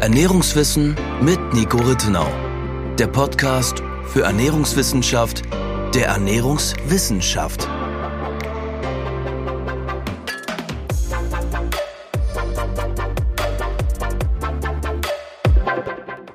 Ernährungswissen mit Nico Rittenau. Der Podcast für Ernährungswissenschaft der Ernährungswissenschaft.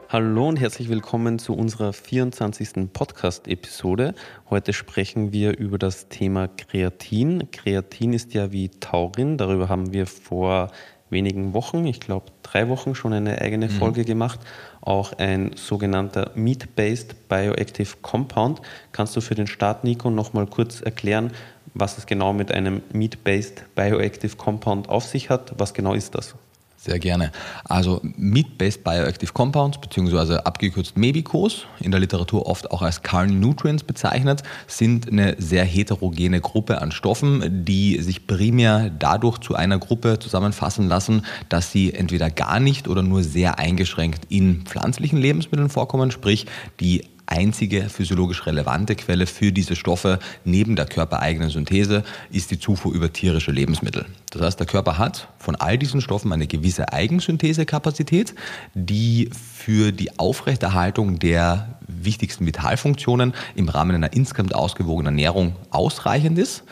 Hallo und herzlich willkommen zu unserer 24. Podcast-Episode. Heute sprechen wir über das Thema Kreatin. Kreatin ist ja wie Taurin, darüber haben wir vor wenigen Wochen, ich glaube drei Wochen, schon eine eigene mhm. Folge mhm. gemacht. Auch ein sogenannter Meat-Based Bioactive Compound. Kannst du für den Start, Nico, noch mal kurz erklären, was es genau mit einem Meat-Based Bioactive Compound auf sich hat? Was genau ist das? Sehr gerne. Also Meat-Based Bioactive Compounds, beziehungsweise abgekürzt MEBICOs, in der Literatur oft auch als Carn Nutrients bezeichnet, sind eine sehr heterogene Gruppe an Stoffen, die sich primär dadurch zu einer Gruppe zusammenfassen lassen, dass sie entweder gar nicht oder nur sehr eingeschränkt in pflanzlichen Lebensmitteln vorkommen, sprich die einzige physiologisch relevante Quelle für diese Stoffe neben der körpereigenen Synthese ist die Zufuhr über tierische Lebensmittel. Das heißt, der Körper hat von all diesen Stoffen eine gewisse Eigensynthesekapazität, die für die Aufrechterhaltung der wichtigsten Vitalfunktionen im Rahmen einer insgesamt ausgewogenen Ernährung ausreichend ist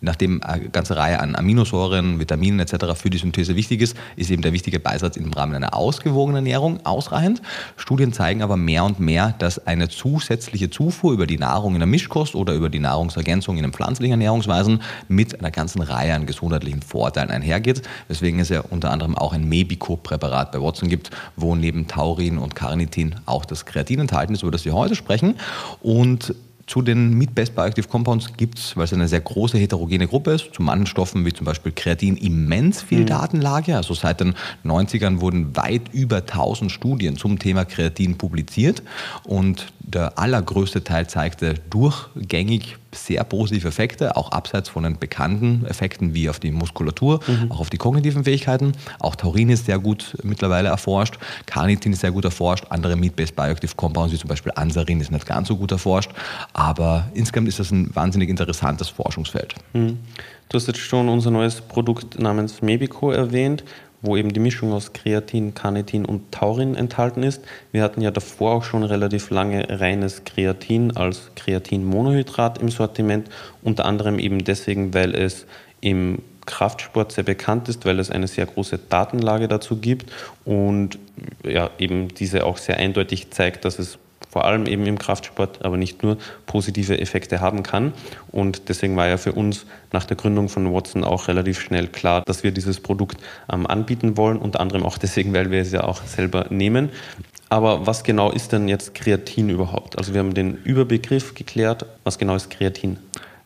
nachdem eine ganze Reihe an Aminosäuren, Vitaminen etc. für die Synthese wichtig ist, ist eben der wichtige Beisatz im Rahmen einer ausgewogenen Ernährung ausreichend. Studien zeigen aber mehr und mehr, dass eine zusätzliche Zufuhr über die Nahrung in der Mischkost oder über die Nahrungsergänzung in den pflanzlichen Ernährungsweisen mit einer ganzen Reihe an gesundheitlichen Vorteilen einhergeht, weswegen es ja unter anderem auch ein Mebico-Präparat bei Watson gibt, wo neben Taurin und Carnitin auch das Kreatin enthalten ist, über das wir heute sprechen. Und zu den Meat-Based Bioactive Compounds gibt es, weil es eine sehr große heterogene Gruppe ist, zu manchen Stoffen wie zum Beispiel Kreatin immens viel mhm. Datenlage. Also seit den 90ern wurden weit über 1000 Studien zum Thema Kreatin publiziert und der allergrößte Teil zeigte durchgängig sehr positive Effekte, auch abseits von den bekannten Effekten wie auf die Muskulatur, mhm. auch auf die kognitiven Fähigkeiten. Auch Taurin ist sehr gut mittlerweile erforscht, Carnitin ist sehr gut erforscht, andere Meat-Based Bioactive Compounds wie zum Beispiel Ansarin ist nicht ganz so gut erforscht, aber insgesamt ist das ein wahnsinnig interessantes Forschungsfeld. Mhm. Du hast jetzt schon unser neues Produkt namens Mebico erwähnt wo eben die Mischung aus Kreatin, Carnitin und Taurin enthalten ist. Wir hatten ja davor auch schon relativ lange reines Kreatin als Kreatinmonohydrat im Sortiment, unter anderem eben deswegen, weil es im Kraftsport sehr bekannt ist, weil es eine sehr große Datenlage dazu gibt und ja, eben diese auch sehr eindeutig zeigt, dass es vor allem eben im Kraftsport, aber nicht nur, positive Effekte haben kann. Und deswegen war ja für uns nach der Gründung von Watson auch relativ schnell klar, dass wir dieses Produkt ähm, anbieten wollen, unter anderem auch deswegen, weil wir es ja auch selber nehmen. Aber was genau ist denn jetzt Kreatin überhaupt? Also wir haben den Überbegriff geklärt. Was genau ist Kreatin?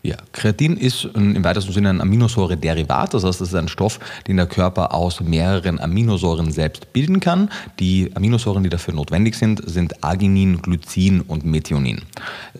Ja, Kreatin ist im weitesten Sinne ein Aminosäure-Derivat, das heißt, es ist ein Stoff, den der Körper aus mehreren Aminosäuren selbst bilden kann. Die Aminosäuren, die dafür notwendig sind, sind Arginin, Glycin und Methionin.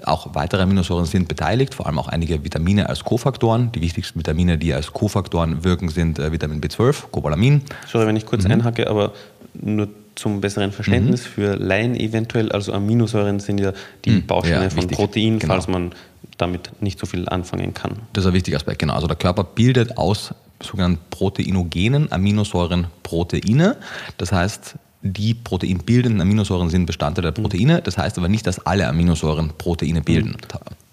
Auch weitere Aminosäuren sind beteiligt, vor allem auch einige Vitamine als Kofaktoren. Die wichtigsten Vitamine, die als Kofaktoren wirken, sind äh, Vitamin B12, Cobalamin. Sorry, wenn ich kurz mhm. einhacke, aber nur zum besseren Verständnis mhm. für Laien eventuell, also Aminosäuren sind ja die mhm. Bausteine ja, von wichtig. Protein, genau. falls man damit nicht so viel anfangen kann. Das ist ein wichtiger Aspekt, genau. Also der Körper bildet aus sogenannten proteinogenen Aminosäuren Proteine. Das heißt, die proteinbildenden Aminosäuren sind Bestandteil der Proteine. Das heißt aber nicht, dass alle Aminosäuren Proteine bilden.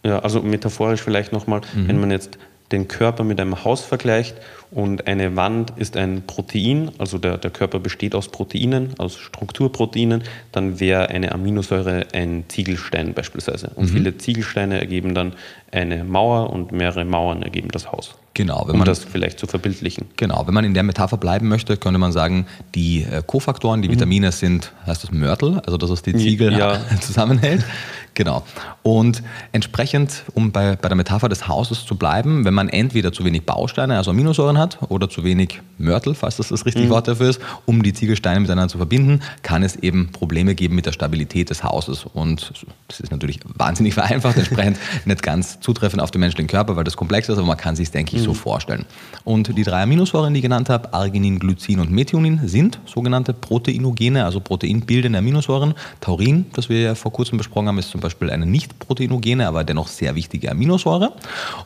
Ja, also metaphorisch vielleicht nochmal, mhm. wenn man jetzt den Körper mit einem Haus vergleicht und eine Wand ist ein Protein, also der, der Körper besteht aus Proteinen, aus Strukturproteinen, dann wäre eine Aminosäure ein Ziegelstein beispielsweise. Und mhm. viele Ziegelsteine ergeben dann eine Mauer und mehrere Mauern ergeben das Haus. Genau, wenn um man das vielleicht zu verbildlichen. Genau, wenn man in der Metapher bleiben möchte, könnte man sagen, die äh, Kofaktoren, die mhm. Vitamine sind, heißt das Mörtel, also das, was die Ziegel ja. zusammenhält. Genau. Und entsprechend, um bei, bei der Metapher des Hauses zu bleiben, wenn man entweder zu wenig Bausteine, also Aminosäuren hat, oder zu wenig Mörtel, falls das das richtige mhm. Wort dafür ist, um die Ziegelsteine miteinander zu verbinden, kann es eben Probleme geben mit der Stabilität des Hauses. Und das ist natürlich wahnsinnig vereinfacht, entsprechend nicht ganz zutreffend auf den menschlichen Körper, weil das komplex ist, aber man kann sich es, denke ich, mhm. so vorstellen. Und die drei Aminosäuren, die ich genannt habe, Arginin, Glycin und Methionin, sind sogenannte Proteinogene, also proteinbildende Aminosäuren. Taurin, das wir ja vor kurzem besprochen haben, ist zum Beispiel eine nicht proteinogene, aber dennoch sehr wichtige Aminosäure.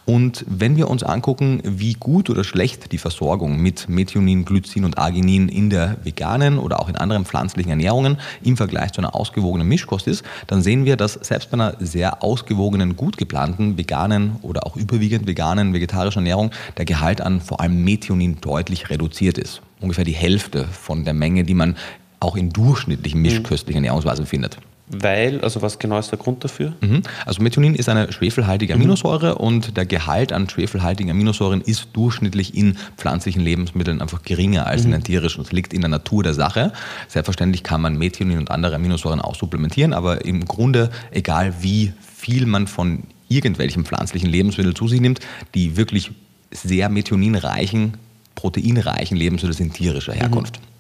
Und wenn wir uns angucken, wie gut oder schlecht die Versorgung mit Methionin, Glycin und Arginin in der veganen oder auch in anderen pflanzlichen Ernährungen im Vergleich zu einer ausgewogenen Mischkost ist, dann sehen wir, dass selbst bei einer sehr ausgewogenen, gut geplanten veganen oder auch überwiegend veganen vegetarischen Ernährung der Gehalt an vor allem Methionin deutlich reduziert ist. Ungefähr die Hälfte von der Menge, die man auch in durchschnittlichen mischköstlichen Ernährungsweisen findet. Weil, also was genau ist der Grund dafür? Mhm. Also Methionin ist eine schwefelhaltige Aminosäure mhm. und der Gehalt an schwefelhaltigen Aminosäuren ist durchschnittlich in pflanzlichen Lebensmitteln einfach geringer als mhm. in den tierischen. Das liegt in der Natur der Sache. Selbstverständlich kann man Methionin und andere Aminosäuren auch supplementieren, aber im Grunde, egal wie viel man von irgendwelchen pflanzlichen Lebensmitteln zu sich nimmt, die wirklich sehr methioninreichen, proteinreichen Lebensmittel sind tierischer Herkunft. Mhm.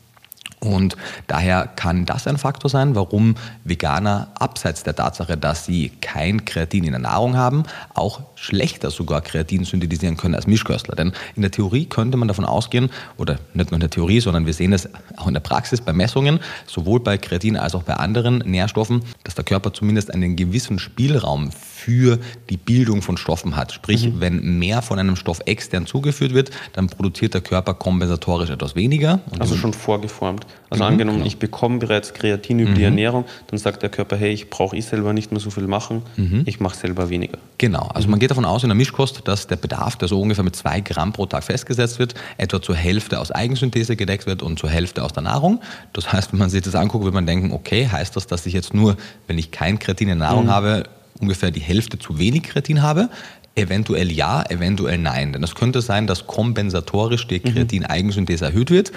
Und daher kann das ein Faktor sein, warum Veganer abseits der Tatsache, dass sie kein Kreatin in der Nahrung haben, auch schlechter sogar Kreatin synthetisieren können als Mischköstler. Denn in der Theorie könnte man davon ausgehen, oder nicht nur in der Theorie, sondern wir sehen es auch in der Praxis bei Messungen, sowohl bei Kreatin als auch bei anderen Nährstoffen, dass der Körper zumindest einen gewissen Spielraum für die Bildung von Stoffen hat. Sprich, mhm. wenn mehr von einem Stoff extern zugeführt wird, dann produziert der Körper kompensatorisch etwas weniger. also schon vorgeformt. Also mhm, angenommen, genau. ich bekomme bereits Kreatin über mhm. die Ernährung, dann sagt der Körper, hey, ich brauche ich selber nicht mehr so viel machen, mhm. ich mache selber weniger. Genau, also man geht davon aus in der Mischkost, dass der Bedarf, der so ungefähr mit zwei Gramm pro Tag festgesetzt wird, etwa zur Hälfte aus Eigensynthese gedeckt wird und zur Hälfte aus der Nahrung. Das heißt, wenn man sich das anguckt, wird man denken, okay, heißt das, dass ich jetzt nur, wenn ich kein Kreatin in der Nahrung mhm. habe, ungefähr die Hälfte zu wenig Kreatin habe. Eventuell ja, eventuell nein. Denn es könnte sein, dass kompensatorisch die mhm. Kreatin-Eigensynthese erhöht wird.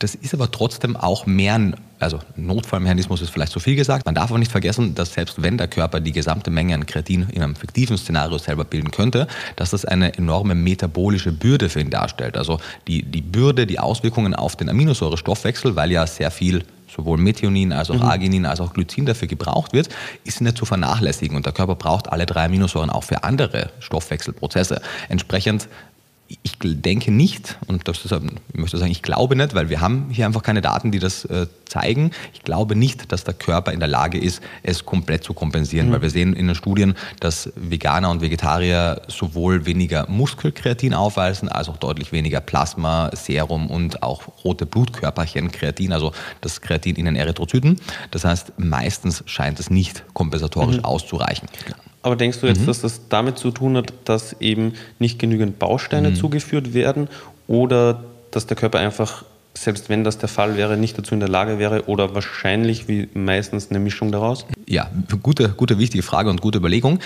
Das ist aber trotzdem auch mehr ein, also Notfallmechanismus ist vielleicht zu viel gesagt. Man darf aber nicht vergessen, dass selbst wenn der Körper die gesamte Menge an Kreatin in einem fiktiven Szenario selber bilden könnte, dass das eine enorme metabolische Bürde für ihn darstellt. Also die, die Bürde, die Auswirkungen auf den Aminosäurestoffwechsel, weil ja sehr viel sowohl Methionin als auch mhm. Arginin als auch Glycin dafür gebraucht wird, ist nicht zu vernachlässigen. Und der Körper braucht alle drei Aminosäuren auch für andere Stoffwechselprozesse. Entsprechend ich denke nicht, und das ist, ich möchte sagen, ich glaube nicht, weil wir haben hier einfach keine Daten, die das äh, zeigen. Ich glaube nicht, dass der Körper in der Lage ist, es komplett zu kompensieren, mhm. weil wir sehen in den Studien, dass Veganer und Vegetarier sowohl weniger Muskelkreatin aufweisen, als auch deutlich weniger Plasma, Serum und auch rote Blutkörperchen Kreatin, also das Kreatin in den Erythrozyten. Das heißt, meistens scheint es nicht kompensatorisch mhm. auszureichen. Aber denkst du jetzt, mhm. dass das damit zu tun hat, dass eben nicht genügend Bausteine mhm. zugeführt werden oder dass der Körper einfach, selbst wenn das der Fall wäre, nicht dazu in der Lage wäre oder wahrscheinlich wie meistens eine Mischung daraus? Ja, gute, gute wichtige Frage und gute Überlegung.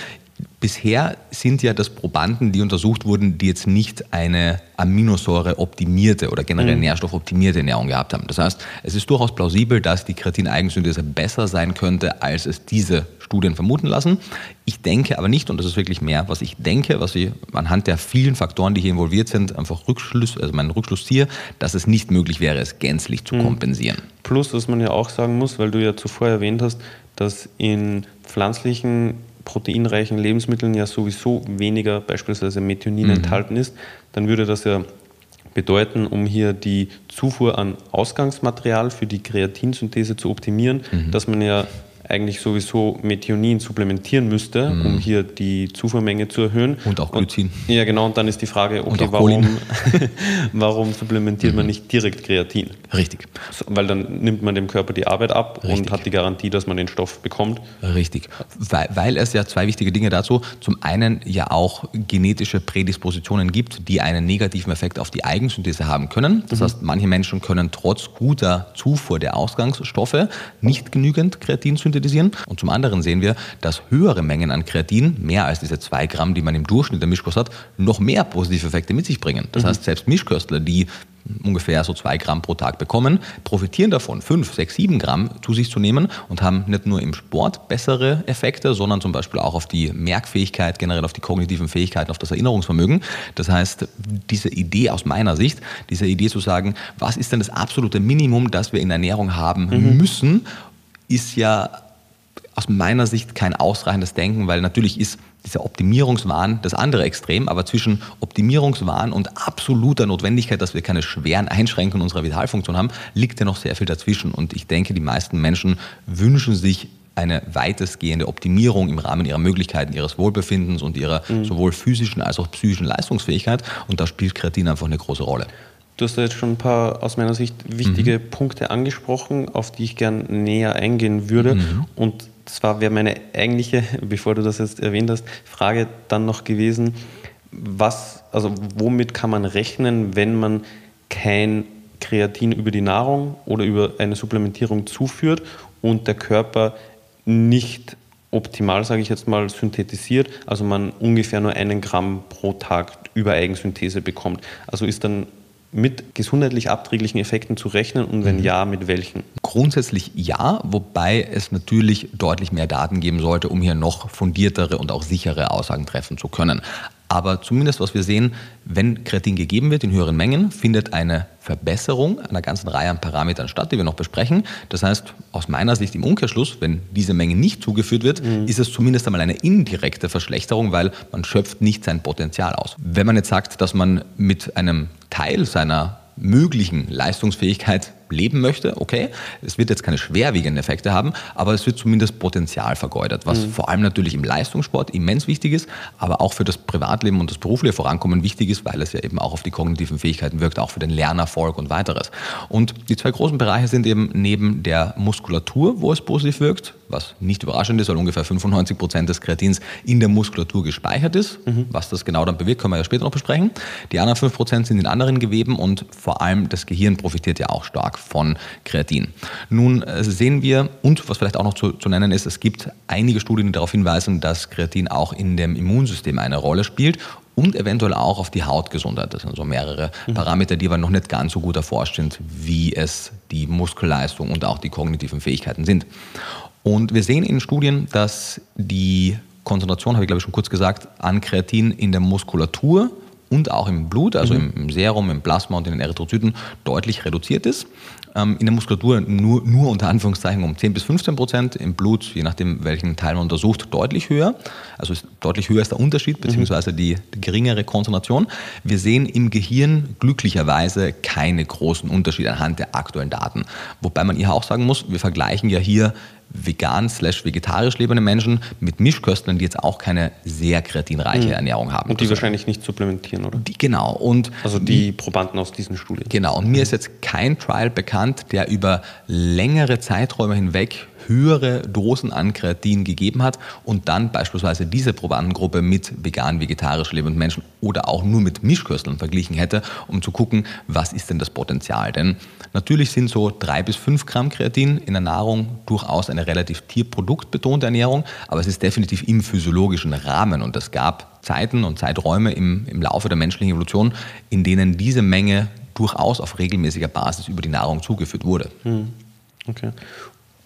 Bisher sind ja das Probanden, die untersucht wurden, die jetzt nicht eine Aminosäure-optimierte oder generell mhm. nährstoffoptimierte Ernährung gehabt haben. Das heißt, es ist durchaus plausibel, dass die Kreatin-Eigensynthese besser sein könnte, als es diese Studien vermuten lassen. Ich denke aber nicht, und das ist wirklich mehr, was ich denke, was ich anhand der vielen Faktoren, die hier involviert sind, einfach Rückschluss, also meinen Rückschluss ziehe, dass es nicht möglich wäre, es gänzlich zu mhm. kompensieren. Plus, was man ja auch sagen muss, weil du ja zuvor erwähnt hast, dass in pflanzlichen proteinreichen Lebensmitteln ja sowieso weniger beispielsweise Methionin mhm. enthalten ist, dann würde das ja bedeuten, um hier die Zufuhr an Ausgangsmaterial für die Kreatinsynthese zu optimieren, mhm. dass man ja eigentlich sowieso Methionin supplementieren müsste, mhm. um hier die Zufuhrmenge zu erhöhen. Und auch Glycin. Und, ja, genau. Und dann ist die Frage, okay, warum, warum supplementiert mhm. man nicht direkt Kreatin? Richtig. So, weil dann nimmt man dem Körper die Arbeit ab Richtig. und hat die Garantie, dass man den Stoff bekommt. Richtig. Weil, weil es ja zwei wichtige Dinge dazu, zum einen ja auch genetische Prädispositionen gibt, die einen negativen Effekt auf die Eigensynthese haben können. Das mhm. heißt, manche Menschen können trotz guter Zufuhr der Ausgangsstoffe nicht genügend Kreatin synthetisieren synthetisieren. Und zum anderen sehen wir, dass höhere Mengen an Kreatin, mehr als diese zwei Gramm, die man im Durchschnitt der Mischkost hat, noch mehr positive Effekte mit sich bringen. Das mhm. heißt, selbst Mischköstler, die ungefähr so zwei Gramm pro Tag bekommen, profitieren davon, fünf, sechs, sieben Gramm zu sich zu nehmen und haben nicht nur im Sport bessere Effekte, sondern zum Beispiel auch auf die Merkfähigkeit, generell auf die kognitiven Fähigkeiten, auf das Erinnerungsvermögen. Das heißt, diese Idee aus meiner Sicht, diese Idee zu sagen, was ist denn das absolute Minimum, das wir in Ernährung haben mhm. müssen, ist ja aus meiner Sicht kein ausreichendes Denken, weil natürlich ist dieser Optimierungswahn das andere Extrem, aber zwischen Optimierungswahn und absoluter Notwendigkeit, dass wir keine schweren Einschränkungen unserer Vitalfunktion haben, liegt ja noch sehr viel dazwischen. Und ich denke, die meisten Menschen wünschen sich eine weitestgehende Optimierung im Rahmen ihrer Möglichkeiten, ihres Wohlbefindens und ihrer mhm. sowohl physischen als auch psychischen Leistungsfähigkeit. Und da spielt Kreatin einfach eine große Rolle. Du hast da jetzt schon ein paar aus meiner Sicht wichtige mhm. Punkte angesprochen, auf die ich gern näher eingehen würde. Mhm. Und zwar wäre meine eigentliche, bevor du das jetzt erwähnt hast, Frage dann noch gewesen, was, also womit kann man rechnen, wenn man kein Kreatin über die Nahrung oder über eine Supplementierung zuführt und der Körper nicht optimal, sage ich jetzt mal, synthetisiert, also man ungefähr nur einen Gramm pro Tag über Eigensynthese bekommt. Also ist dann mit gesundheitlich abträglichen Effekten zu rechnen und wenn mhm. ja, mit welchen? Grundsätzlich ja, wobei es natürlich deutlich mehr Daten geben sollte, um hier noch fundiertere und auch sichere Aussagen treffen zu können. Aber zumindest, was wir sehen, wenn Kreatin gegeben wird in höheren Mengen, findet eine Verbesserung einer ganzen Reihe an Parametern statt, die wir noch besprechen. Das heißt, aus meiner Sicht im Umkehrschluss, wenn diese Menge nicht zugeführt wird, mhm. ist es zumindest einmal eine indirekte Verschlechterung, weil man schöpft nicht sein Potenzial aus. Wenn man jetzt sagt, dass man mit einem Teil seiner möglichen Leistungsfähigkeit leben möchte, okay, es wird jetzt keine schwerwiegenden Effekte haben, aber es wird zumindest Potenzial vergeudet, was mhm. vor allem natürlich im Leistungssport immens wichtig ist, aber auch für das Privatleben und das berufliche Vorankommen wichtig ist, weil es ja eben auch auf die kognitiven Fähigkeiten wirkt, auch für den Lernerfolg und weiteres. Und die zwei großen Bereiche sind eben neben der Muskulatur, wo es positiv wirkt, was nicht überraschend ist, weil ungefähr 95 Prozent des Kreatins in der Muskulatur gespeichert ist. Mhm. Was das genau dann bewirkt, können wir ja später noch besprechen. Die anderen 5 Prozent sind in anderen Geweben und vor allem das Gehirn profitiert ja auch stark von Kreatin. Nun äh, sehen wir, und was vielleicht auch noch zu, zu nennen ist, es gibt einige Studien, die darauf hinweisen, dass Kreatin auch in dem Immunsystem eine Rolle spielt und eventuell auch auf die Hautgesundheit. Das sind so mehrere mhm. Parameter, die aber noch nicht ganz so gut erforscht sind, wie es die Muskelleistung und auch die kognitiven Fähigkeiten sind. Und wir sehen in Studien, dass die Konzentration, habe ich glaube ich schon kurz gesagt, an Kreatin in der Muskulatur und auch im Blut, also mhm. im Serum, im Plasma und in den Erythrozyten, deutlich reduziert ist. Ähm, in der Muskulatur nur, nur unter Anführungszeichen um 10 bis 15 Prozent, im Blut, je nachdem welchen Teil man untersucht, deutlich höher. Also ist, deutlich höher ist der Unterschied, beziehungsweise die, die geringere Konzentration. Wir sehen im Gehirn glücklicherweise keine großen Unterschiede anhand der aktuellen Daten. Wobei man hier auch sagen muss, wir vergleichen ja hier vegan slash vegetarisch lebende Menschen mit Mischköstlern, die jetzt auch keine sehr kreatinreiche mhm. Ernährung haben. Und die also, wahrscheinlich nicht supplementieren, oder? Die, genau. Und also die Probanden aus diesen Studien. Genau. Und mir ist jetzt kein Trial bekannt, der über längere Zeiträume hinweg höhere Dosen an Kreatin gegeben hat und dann beispielsweise diese Probandengruppe mit vegan, vegetarisch lebenden Menschen oder auch nur mit Mischkösteln verglichen hätte, um zu gucken, was ist denn das Potenzial. Denn natürlich sind so drei bis fünf Gramm Kreatin in der Nahrung durchaus eine relativ tierproduktbetonte Ernährung, aber es ist definitiv im physiologischen Rahmen und es gab Zeiten und Zeiträume im, im Laufe der menschlichen Evolution, in denen diese Menge durchaus auf regelmäßiger Basis über die Nahrung zugeführt wurde. Hm. Okay.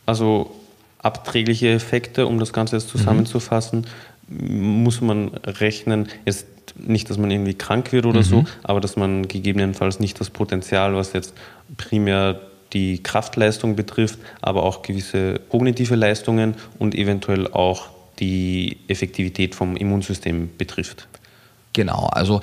Also abträgliche Effekte, um das Ganze jetzt zusammenzufassen, mhm. muss man rechnen, jetzt nicht, dass man irgendwie krank wird oder mhm. so, aber dass man gegebenenfalls nicht das Potenzial, was jetzt primär die Kraftleistung betrifft, aber auch gewisse kognitive Leistungen und eventuell auch die Effektivität vom Immunsystem betrifft. Genau, also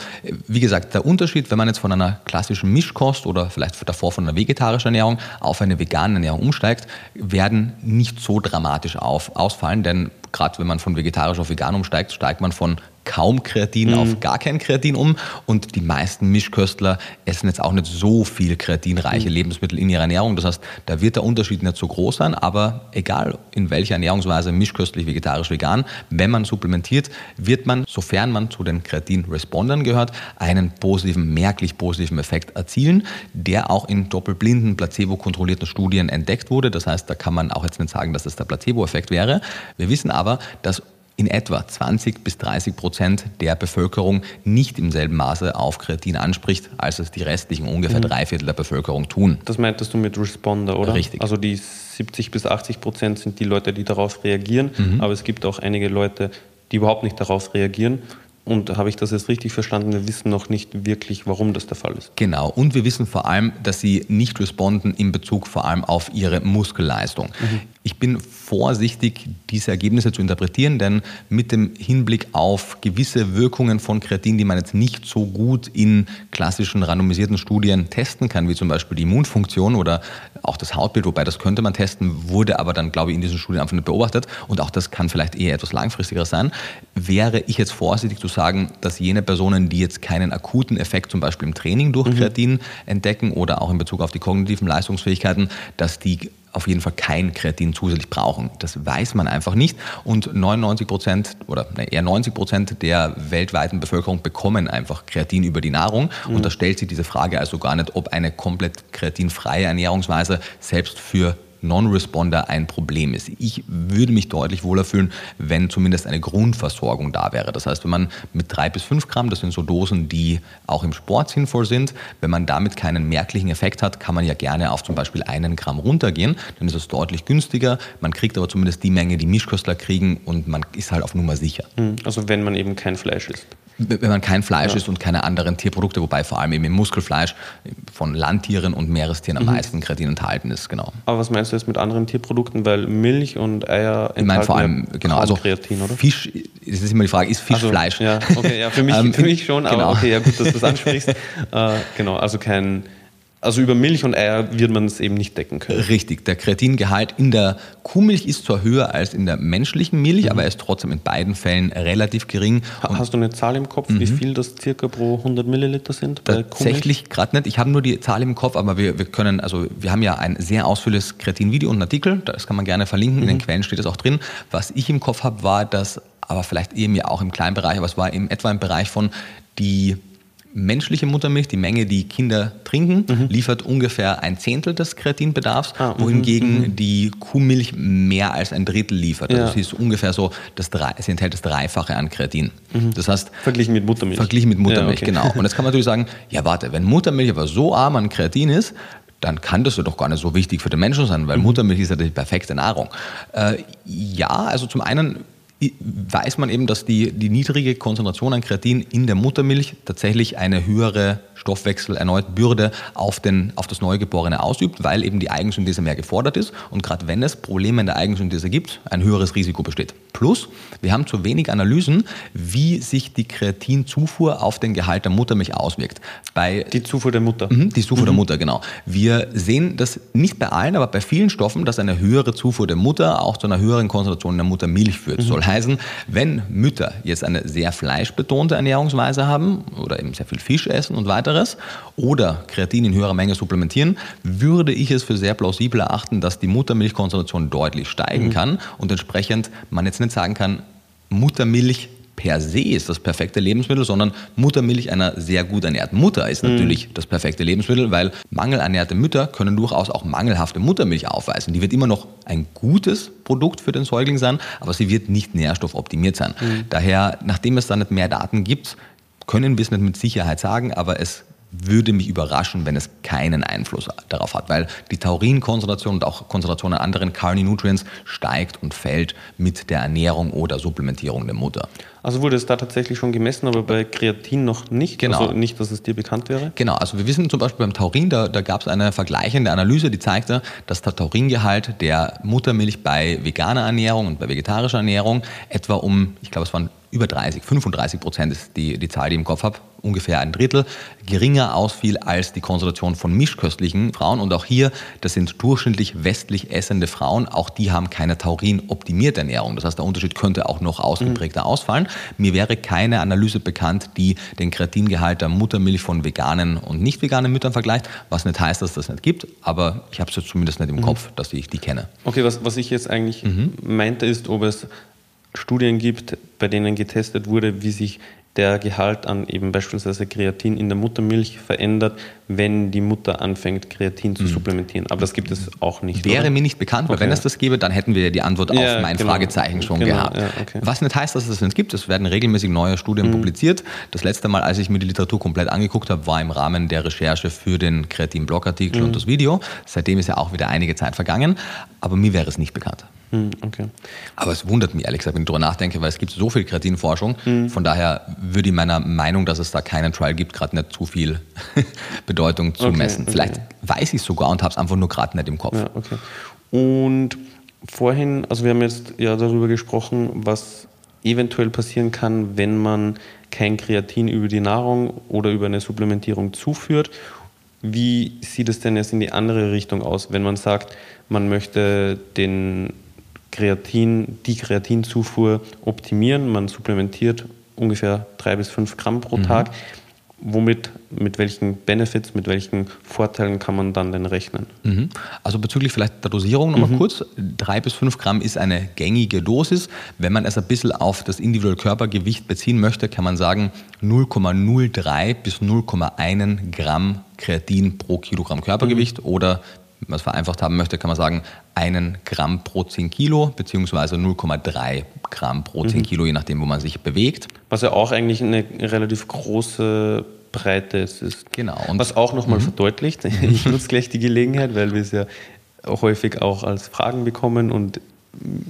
wie gesagt, der Unterschied, wenn man jetzt von einer klassischen Mischkost oder vielleicht davor von einer vegetarischen Ernährung auf eine vegane Ernährung umsteigt, werden nicht so dramatisch auf, ausfallen, denn gerade wenn man von vegetarisch auf vegan umsteigt, steigt man von kaum Kreatin mhm. auf gar kein Kreatin um. Und die meisten Mischköstler essen jetzt auch nicht so viel kreatinreiche mhm. Lebensmittel in ihrer Ernährung. Das heißt, da wird der Unterschied nicht so groß sein. Aber egal in welcher Ernährungsweise, mischköstlich, vegetarisch, vegan, wenn man supplementiert, wird man, sofern man zu den Kreatin-Respondern gehört, einen positiven, merklich positiven Effekt erzielen, der auch in doppelblinden, placebo-kontrollierten Studien entdeckt wurde. Das heißt, da kann man auch jetzt nicht sagen, dass das der Placebo-Effekt wäre. Wir wissen aber, dass in etwa 20 bis 30 Prozent der Bevölkerung nicht im selben Maße auf Kreatin anspricht, als es die restlichen ungefähr mhm. drei Viertel der Bevölkerung tun. Das meintest du mit Responder, oder? Richtig. Also die 70 bis 80 Prozent sind die Leute, die darauf reagieren, mhm. aber es gibt auch einige Leute, die überhaupt nicht darauf reagieren. Und habe ich das jetzt richtig verstanden? Wir wissen noch nicht wirklich, warum das der Fall ist. Genau. Und wir wissen vor allem, dass sie nicht responden in Bezug vor allem auf ihre Muskelleistung. Mhm. Ich bin vorsichtig, diese Ergebnisse zu interpretieren, denn mit dem Hinblick auf gewisse Wirkungen von Kreatin, die man jetzt nicht so gut in klassischen randomisierten Studien testen kann, wie zum Beispiel die Immunfunktion oder auch das Hautbild, wobei das könnte man testen, wurde aber dann, glaube ich, in diesen Studien einfach nicht beobachtet und auch das kann vielleicht eher etwas langfristiger sein, wäre ich jetzt vorsichtig zu sagen, dass jene Personen, die jetzt keinen akuten Effekt zum Beispiel im Training durch mhm. Kreatin entdecken oder auch in Bezug auf die kognitiven Leistungsfähigkeiten, dass die auf jeden Fall kein Kreatin zusätzlich brauchen. Das weiß man einfach nicht. Und 99 Prozent oder eher 90 Prozent der weltweiten Bevölkerung bekommen einfach Kreatin über die Nahrung. Mhm. Und da stellt sich diese Frage also gar nicht, ob eine komplett kreatinfreie Ernährungsweise selbst für Non-Responder ein Problem ist. Ich würde mich deutlich wohler fühlen, wenn zumindest eine Grundversorgung da wäre. Das heißt, wenn man mit drei bis fünf Gramm, das sind so Dosen, die auch im Sport sinnvoll sind, wenn man damit keinen merklichen Effekt hat, kann man ja gerne auf zum Beispiel einen Gramm runtergehen. Dann ist es deutlich günstiger. Man kriegt aber zumindest die Menge, die Mischköstler kriegen und man ist halt auf Nummer sicher. Hm, also wenn man eben kein Fleisch isst wenn man kein Fleisch ja. isst und keine anderen Tierprodukte, wobei vor allem eben im Muskelfleisch von Landtieren und Meerestieren am mhm. meisten Kreatin enthalten ist, genau. Aber was meinst du jetzt mit anderen Tierprodukten? Weil Milch und Eier enthalten ich meine vor allem, genau, also Kreatin, oder? Fisch, das ist immer die Frage, ist Fisch also, Fleisch? Ja, okay, ja, für mich, ähm, für mich schon, genau. aber okay, ja gut, dass du das ansprichst. äh, genau, also kein also über Milch und Eier wird man es eben nicht decken können. Richtig. Der Kreatingehalt in der Kuhmilch ist zwar höher als in der menschlichen Milch, mhm. aber er ist trotzdem in beiden Fällen relativ gering. Ha, hast du eine Zahl im Kopf, mhm. wie viel das circa pro 100 Milliliter sind? Tatsächlich gerade nicht. Ich habe nur die Zahl im Kopf, aber wir, wir können, also wir haben ja ein sehr ausführliches Kreatin-Video und einen Artikel, das kann man gerne verlinken, mhm. in den mhm. Quellen steht das auch drin. Was ich im Kopf habe, war, dass aber vielleicht eben ja auch im kleinen Bereich, aber es war im etwa im Bereich von die menschliche Muttermilch, die Menge, die Kinder trinken, mhm. liefert ungefähr ein Zehntel des Kreatinbedarfs, ah, wohingegen mhm. die Kuhmilch mehr als ein Drittel liefert. Also ja. sie ist ungefähr so, das sie enthält das Dreifache an Kreatin. Mhm. Das heißt, verglichen mit Muttermilch. Verglichen mit Muttermilch, ja, okay. genau. Und jetzt kann man natürlich sagen, ja warte, wenn Muttermilch aber so arm an Kreatin ist, dann kann das ja doch gar nicht so wichtig für den Menschen sein, weil mhm. Muttermilch ist ja die perfekte Nahrung. Äh, ja, also zum einen weiß man eben, dass die, die niedrige Konzentration an Kreatin in der Muttermilch tatsächlich eine höhere Stoffwechsel erneut Bürde auf, den, auf das Neugeborene ausübt, weil eben die Eigensynthese mehr gefordert ist und gerade wenn es Probleme in der Eigensynthese gibt, ein höheres Risiko besteht. Plus, wir haben zu wenig Analysen, wie sich die Kreatinzufuhr auf den Gehalt der Muttermilch auswirkt. Bei die Zufuhr der Mutter. Mh, die Zufuhr mhm. der Mutter, genau. Wir sehen das nicht bei allen, aber bei vielen Stoffen, dass eine höhere Zufuhr der Mutter auch zu einer höheren Konzentration in der Muttermilch führt. Mhm. Soll heißen, wenn Mütter jetzt eine sehr fleischbetonte Ernährungsweise haben oder eben sehr viel Fisch essen und weiteres oder Kreatin in höherer Menge supplementieren, würde ich es für sehr plausibel erachten, dass die Muttermilchkonzentration deutlich steigen mhm. kann und entsprechend man jetzt nicht sagen kann, Muttermilch per se ist das perfekte Lebensmittel, sondern Muttermilch einer sehr gut ernährten Mutter ist mhm. natürlich das perfekte Lebensmittel, weil mangelernährte Mütter können durchaus auch mangelhafte Muttermilch aufweisen. Die wird immer noch ein gutes Produkt für den Säugling sein, aber sie wird nicht nährstoffoptimiert sein. Mhm. Daher, nachdem es da nicht mehr Daten gibt, können wir es nicht mit Sicherheit sagen, aber es würde mich überraschen, wenn es keinen Einfluss darauf hat, weil die Taurinkonzentration und auch Konzentration an anderen Carni-Nutrients steigt und fällt mit der Ernährung oder Supplementierung der Mutter. Also wurde es da tatsächlich schon gemessen, aber bei Kreatin noch nicht? Genau. Also nicht, dass es dir bekannt wäre? Genau, also wir wissen zum Beispiel beim Taurin, da, da gab es eine vergleichende Analyse, die zeigte, dass der Tauringehalt der Muttermilch bei veganer Ernährung und bei vegetarischer Ernährung etwa um, ich glaube es waren über 30, 35 Prozent ist die, die Zahl, die ich im Kopf habe, ungefähr ein Drittel, geringer ausfiel als die Konzentration von mischköstlichen Frauen. Und auch hier, das sind durchschnittlich westlich essende Frauen, auch die haben keine taurinoptimierte Ernährung. Das heißt, der Unterschied könnte auch noch ausgeprägter mhm. ausfallen. Mir wäre keine Analyse bekannt, die den Kreatingehalt der Muttermilch von veganen und nicht veganen Müttern vergleicht, was nicht heißt, dass das nicht gibt, aber ich habe es jetzt zumindest nicht im mhm. Kopf, dass ich die kenne. Okay, was, was ich jetzt eigentlich mhm. meinte, ist, ob es Studien gibt, bei denen getestet wurde, wie sich der Gehalt an eben beispielsweise Kreatin in der Muttermilch verändert, wenn die Mutter anfängt, Kreatin zu mhm. supplementieren. Aber das gibt es auch nicht. Wäre oder? mir nicht bekannt, weil wenn es das gäbe, dann hätten wir die Antwort ja, auf mein genau. Fragezeichen schon genau, gehabt. Ja, okay. Was nicht heißt, dass es das nicht gibt. Es werden regelmäßig neue Studien mhm. publiziert. Das letzte Mal, als ich mir die Literatur komplett angeguckt habe, war im Rahmen der Recherche für den Kreatin-Blogartikel mhm. und das Video. Seitdem ist ja auch wieder einige Zeit vergangen. Aber mir wäre es nicht bekannt. Hm, okay. Aber es wundert mich ehrlich gesagt, wenn ich darüber nachdenke, weil es gibt so viel Kreatinforschung. Mhm. Von daher würde ich meiner Meinung, dass es da keinen Trial gibt, gerade nicht zu viel Bedeutung zu okay, messen. Vielleicht okay. weiß ich es sogar und habe es einfach nur gerade nicht im Kopf. Ja, okay. Und vorhin, also wir haben jetzt ja darüber gesprochen, was eventuell passieren kann, wenn man kein Kreatin über die Nahrung oder über eine Supplementierung zuführt. Wie sieht es denn jetzt in die andere Richtung aus, wenn man sagt, man möchte den Kreatin, die Kreatinzufuhr optimieren. Man supplementiert ungefähr drei bis fünf Gramm pro mhm. Tag. Womit, mit welchen Benefits, mit welchen Vorteilen kann man dann denn rechnen? Mhm. Also bezüglich vielleicht der Dosierung nochmal mhm. kurz. Drei bis fünf Gramm ist eine gängige Dosis. Wenn man es ein bisschen auf das individuelle Körpergewicht beziehen möchte, kann man sagen 0,03 bis 0,1 Gramm Kreatin pro Kilogramm Körpergewicht mhm. oder wenn man es vereinfacht haben möchte, kann man sagen, einen Gramm pro 10 Kilo, beziehungsweise 0,3 Gramm pro 10 mhm. Kilo, je nachdem, wo man sich bewegt. Was ja auch eigentlich eine relativ große Breite ist. Genau. Und Was auch nochmal mhm. verdeutlicht, ich nutze gleich die Gelegenheit, weil wir es ja häufig auch als Fragen bekommen und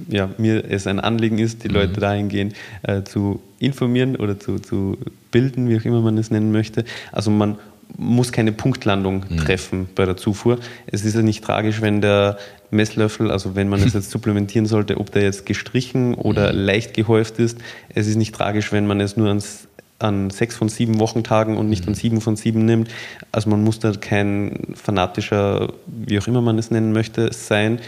ja, mir es ein Anliegen ist, die mhm. Leute dahingehend äh, zu informieren oder zu, zu bilden, wie auch immer man es nennen möchte. Also man muss keine Punktlandung mhm. treffen bei der Zufuhr. Es ist ja nicht tragisch, wenn der Messlöffel, also wenn man es jetzt supplementieren sollte, ob der jetzt gestrichen oder mhm. leicht gehäuft ist. Es ist nicht tragisch, wenn man es nur ans, an sechs von sieben Wochentagen und nicht mhm. an sieben von sieben nimmt. Also man muss da kein fanatischer, wie auch immer man es nennen möchte, sein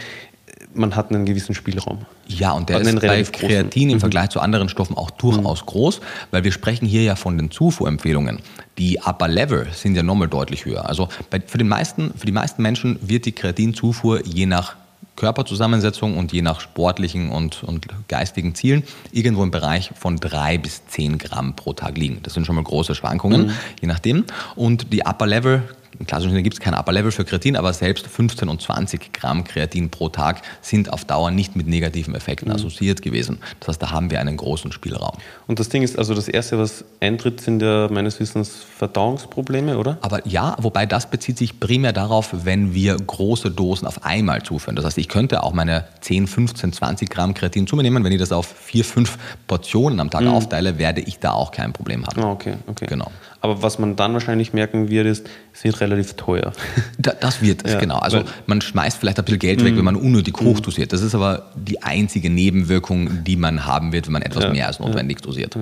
man hat einen gewissen Spielraum. Ja, und der ist bei Kreatin im mhm. Vergleich zu anderen Stoffen auch durchaus mhm. groß, weil wir sprechen hier ja von den Zufuhrempfehlungen. Die Upper Level sind ja nochmal deutlich höher. Also bei, für, den meisten, für die meisten Menschen wird die Kreatinzufuhr je nach Körperzusammensetzung und je nach sportlichen und, und geistigen Zielen irgendwo im Bereich von drei bis zehn Gramm pro Tag liegen. Das sind schon mal große Schwankungen, mhm. je nachdem. Und die Upper Level im klassischen Sinne gibt es kein Upper Level für Kreatin, aber selbst 15 und 20 Gramm Kreatin pro Tag sind auf Dauer nicht mit negativen Effekten mhm. assoziiert gewesen. Das heißt, da haben wir einen großen Spielraum. Und das Ding ist, also das Erste, was eintritt, sind ja meines Wissens Verdauungsprobleme, oder? Aber ja, wobei das bezieht sich primär darauf, wenn wir große Dosen auf einmal zuführen. Das heißt, ich könnte auch meine 10, 15, 20 Gramm Kreatin zu mir nehmen. Wenn ich das auf 4, 5 Portionen am Tag mhm. aufteile, werde ich da auch kein Problem haben. Ah, okay, okay. Genau. Aber was man dann wahrscheinlich merken wird, ist, es wird relativ teuer. Da, das wird es, ja, genau. Also man schmeißt vielleicht ein bisschen Geld weg, wenn man unnötig hoch mhm. dosiert. Das ist aber die einzige Nebenwirkung, die man haben wird, wenn man etwas ja, mehr als notwendig dosiert.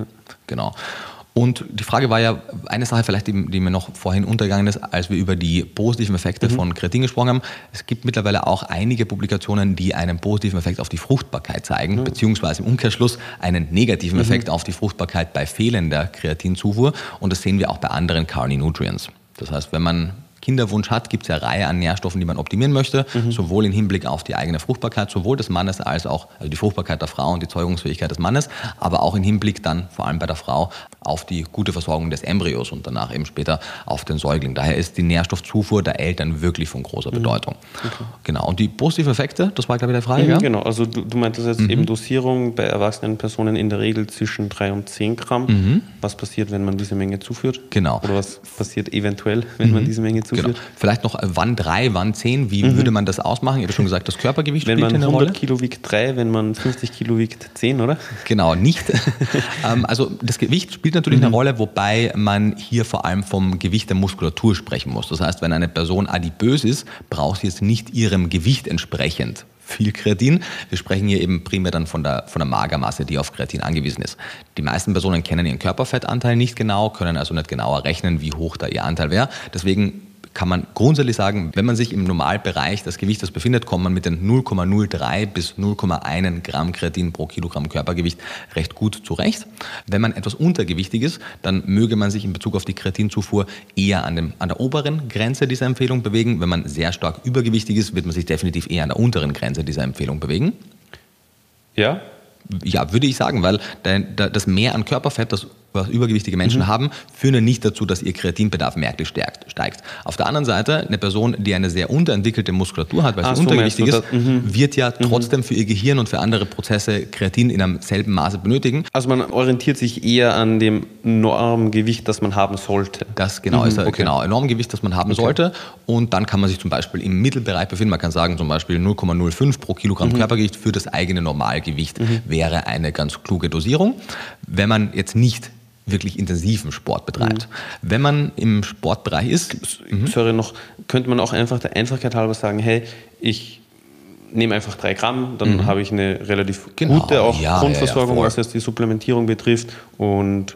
Genau. Und die Frage war ja, eine Sache vielleicht, die, die, mir noch vorhin untergegangen ist, als wir über die positiven Effekte mhm. von Kreatin gesprochen haben. Es gibt mittlerweile auch einige Publikationen, die einen positiven Effekt auf die Fruchtbarkeit zeigen, mhm. beziehungsweise im Umkehrschluss einen negativen mhm. Effekt auf die Fruchtbarkeit bei fehlender Kreatinzufuhr. Und das sehen wir auch bei anderen Carni Nutrients. Das heißt, wenn man Kinderwunsch hat, gibt es ja eine Reihe an Nährstoffen, die man optimieren möchte, mhm. sowohl im Hinblick auf die eigene Fruchtbarkeit, sowohl des Mannes als auch, also die Fruchtbarkeit der Frau und die Zeugungsfähigkeit des Mannes, aber auch im Hinblick dann vor allem bei der Frau auf die gute Versorgung des Embryos und danach eben später auf den Säugling. Daher ist die Nährstoffzufuhr der Eltern wirklich von großer mhm. Bedeutung. Okay. Genau. Und die positiven Effekte, das war glaube ich die Frage. Mhm, ja? Genau, also du, du meintest jetzt mhm. eben Dosierung bei erwachsenen Personen in der Regel zwischen 3 und 10 Gramm. Mhm. Was passiert, wenn man diese Menge zuführt? Genau. Oder was passiert eventuell, wenn man mhm. diese Menge zuführt? Genau. Vielleicht noch, äh, wann 3, wann 10, wie mhm. würde man das ausmachen? Ich habe schon gesagt, das Körpergewicht wenn spielt eine Rolle. Wenn man 100 Kilo wiegt 3, wenn man 50 Kilo wiegt 10, oder? Genau, nicht. Ähm, also das Gewicht spielt natürlich eine Rolle, wobei man hier vor allem vom Gewicht der Muskulatur sprechen muss. Das heißt, wenn eine Person adipös ist, braucht sie jetzt nicht ihrem Gewicht entsprechend viel Kreatin. Wir sprechen hier eben primär dann von der, von der Magermasse, die auf Kreatin angewiesen ist. Die meisten Personen kennen ihren Körperfettanteil nicht genau, können also nicht genauer rechnen, wie hoch da ihr Anteil wäre. Deswegen kann man grundsätzlich sagen, wenn man sich im Normalbereich des Gewichtes befindet, kommt man mit den 0,03 bis 0,1 Gramm Kreatin pro Kilogramm Körpergewicht recht gut zurecht. Wenn man etwas untergewichtig ist, dann möge man sich in Bezug auf die Kreatinzufuhr eher an, dem, an der oberen Grenze dieser Empfehlung bewegen. Wenn man sehr stark übergewichtig ist, wird man sich definitiv eher an der unteren Grenze dieser Empfehlung bewegen. Ja, ja, würde ich sagen, weil das Mehr an Körperfett, das was übergewichtige Menschen mhm. haben, führen nicht dazu, dass ihr Kreatinbedarf merklich stärkt, steigt. Auf der anderen Seite, eine Person, die eine sehr unterentwickelte Muskulatur hat, weil sie so, untergewichtig ist, mhm. wird ja mhm. trotzdem für ihr Gehirn und für andere Prozesse Kreatin in einem selben Maße benötigen. Also man orientiert sich eher an dem Normgewicht, das man haben sollte. Das genau ist okay. genau Normgewicht, das man haben okay. sollte. Und dann kann man sich zum Beispiel im Mittelbereich befinden. Man kann sagen zum Beispiel 0,05 pro Kilogramm mhm. Körpergewicht für das eigene Normalgewicht mhm. wäre eine ganz kluge Dosierung. Wenn man jetzt nicht wirklich intensiven Sport betreibt. Mhm. Wenn man im Sportbereich ist. Mhm. Sorry, noch, könnte man auch einfach der Einfachkeit halber sagen, hey, ich nehme einfach drei Gramm, dann mhm. habe ich eine relativ genau. gute auch ja, Grundversorgung, ja, ja, was jetzt die Supplementierung betrifft und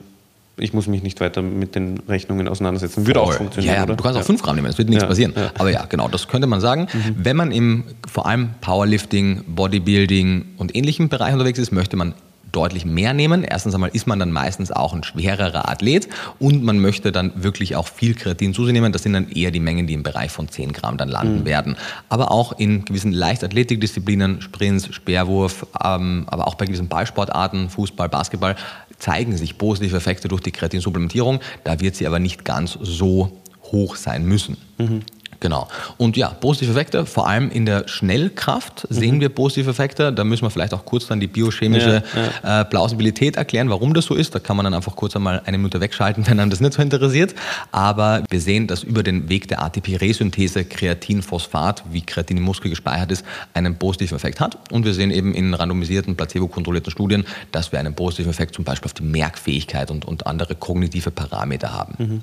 ich muss mich nicht weiter mit den Rechnungen auseinandersetzen. Würde Voll. auch funktionieren, ja, oder? Du kannst auch 5 Gramm nehmen, es wird nichts passieren. Aber ja, genau, das könnte man sagen. Mhm. Wenn man im vor allem Powerlifting, Bodybuilding und ähnlichem Bereich unterwegs ist, möchte man deutlich mehr nehmen. Erstens einmal ist man dann meistens auch ein schwererer Athlet und man möchte dann wirklich auch viel Kreatin zu sich nehmen. Das sind dann eher die Mengen, die im Bereich von 10 Gramm dann landen mhm. werden. Aber auch in gewissen Leichtathletikdisziplinen, Sprints, Speerwurf, ähm, aber auch bei gewissen Ballsportarten, Fußball, Basketball, zeigen sich positive Effekte durch die Kreatinsupplementierung. Da wird sie aber nicht ganz so hoch sein müssen. Mhm. Genau. Und ja, positive Effekte, vor allem in der Schnellkraft sehen mhm. wir positive Effekte. Da müssen wir vielleicht auch kurz dann die biochemische ja, ja. Äh, Plausibilität erklären, warum das so ist. Da kann man dann einfach kurz einmal eine Minute wegschalten, wenn einem das nicht so interessiert. Aber wir sehen, dass über den Weg der ATP-Resynthese Kreatinphosphat, wie Kreatin im Muskel gespeichert ist, einen positiven Effekt hat. Und wir sehen eben in randomisierten, placebo-kontrollierten Studien, dass wir einen positiven Effekt zum Beispiel auf die Merkfähigkeit und, und andere kognitive Parameter haben. Mhm.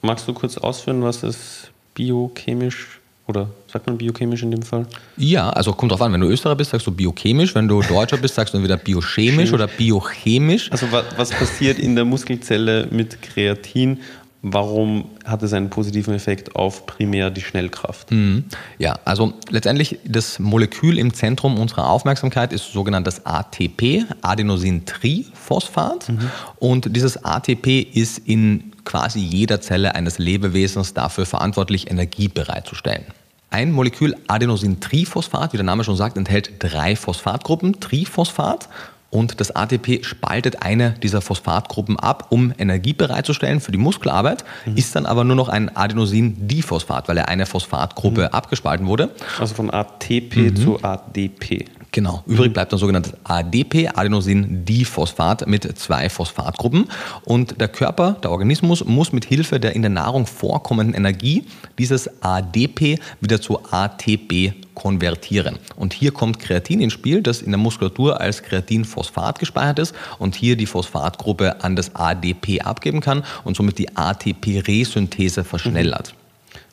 Magst du kurz ausführen, was es biochemisch oder sagt man biochemisch in dem Fall? Ja, also kommt drauf an. Wenn du Österreicher bist, sagst du biochemisch. Wenn du Deutscher bist, sagst du entweder biochemisch oder biochemisch. Also was passiert in der Muskelzelle mit Kreatin? Warum hat es einen positiven Effekt auf primär die Schnellkraft? Mhm. Ja, also letztendlich das Molekül im Zentrum unserer Aufmerksamkeit ist sogenanntes ATP, Adenosintriphosphat. Mhm. Und dieses ATP ist in quasi jeder Zelle eines Lebewesens dafür verantwortlich, Energie bereitzustellen. Ein Molekül Adenosintriphosphat, wie der Name schon sagt, enthält drei Phosphatgruppen, Triphosphat. Und das ATP spaltet eine dieser Phosphatgruppen ab, um Energie bereitzustellen für die Muskelarbeit, mhm. ist dann aber nur noch ein Adenosin-Diphosphat, weil er eine Phosphatgruppe mhm. abgespalten wurde. Also von ATP mhm. zu ADP. Genau. Übrig bleibt dann sogenanntes ADP, Adenosin-Diphosphat mit zwei Phosphatgruppen. Und der Körper, der Organismus, muss mit Hilfe der in der Nahrung vorkommenden Energie dieses ADP wieder zu ATP konvertieren. Und hier kommt Kreatin ins Spiel, das in der Muskulatur als Kreatinphosphat gespeichert ist und hier die Phosphatgruppe an das ADP abgeben kann und somit die ATP-Resynthese verschnellert.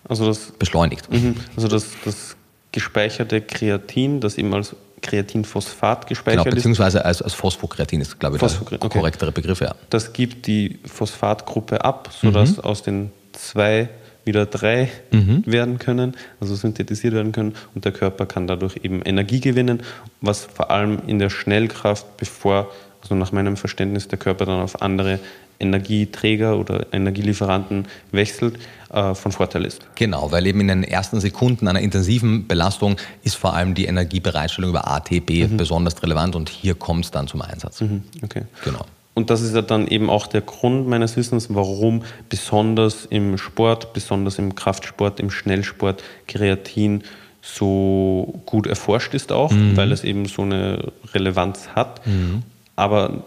Also das beschleunigt. Mhm. Also das, das gespeicherte Kreatin, das eben als Kreatinphosphat gespeichert genau, beziehungsweise als, als Phosphokreatin ist, glaube ich, Phosphokre der korrektere okay. Begriff. Ja. Das gibt die Phosphatgruppe ab, sodass mhm. aus den zwei wieder drei mhm. werden können, also synthetisiert werden können und der Körper kann dadurch eben Energie gewinnen, was vor allem in der Schnellkraft, bevor, also nach meinem Verständnis, der Körper dann auf andere Energieträger oder Energielieferanten wechselt, äh, von Vorteil ist. Genau, weil eben in den ersten Sekunden einer intensiven Belastung ist vor allem die Energiebereitstellung über ATP mhm. besonders relevant und hier kommt es dann zum Einsatz. Mhm. Okay. Genau. Und das ist ja dann eben auch der Grund meines Wissens, warum besonders im Sport, besonders im Kraftsport, im Schnellsport Kreatin so gut erforscht ist auch, mhm. weil es eben so eine Relevanz hat. Mhm. Aber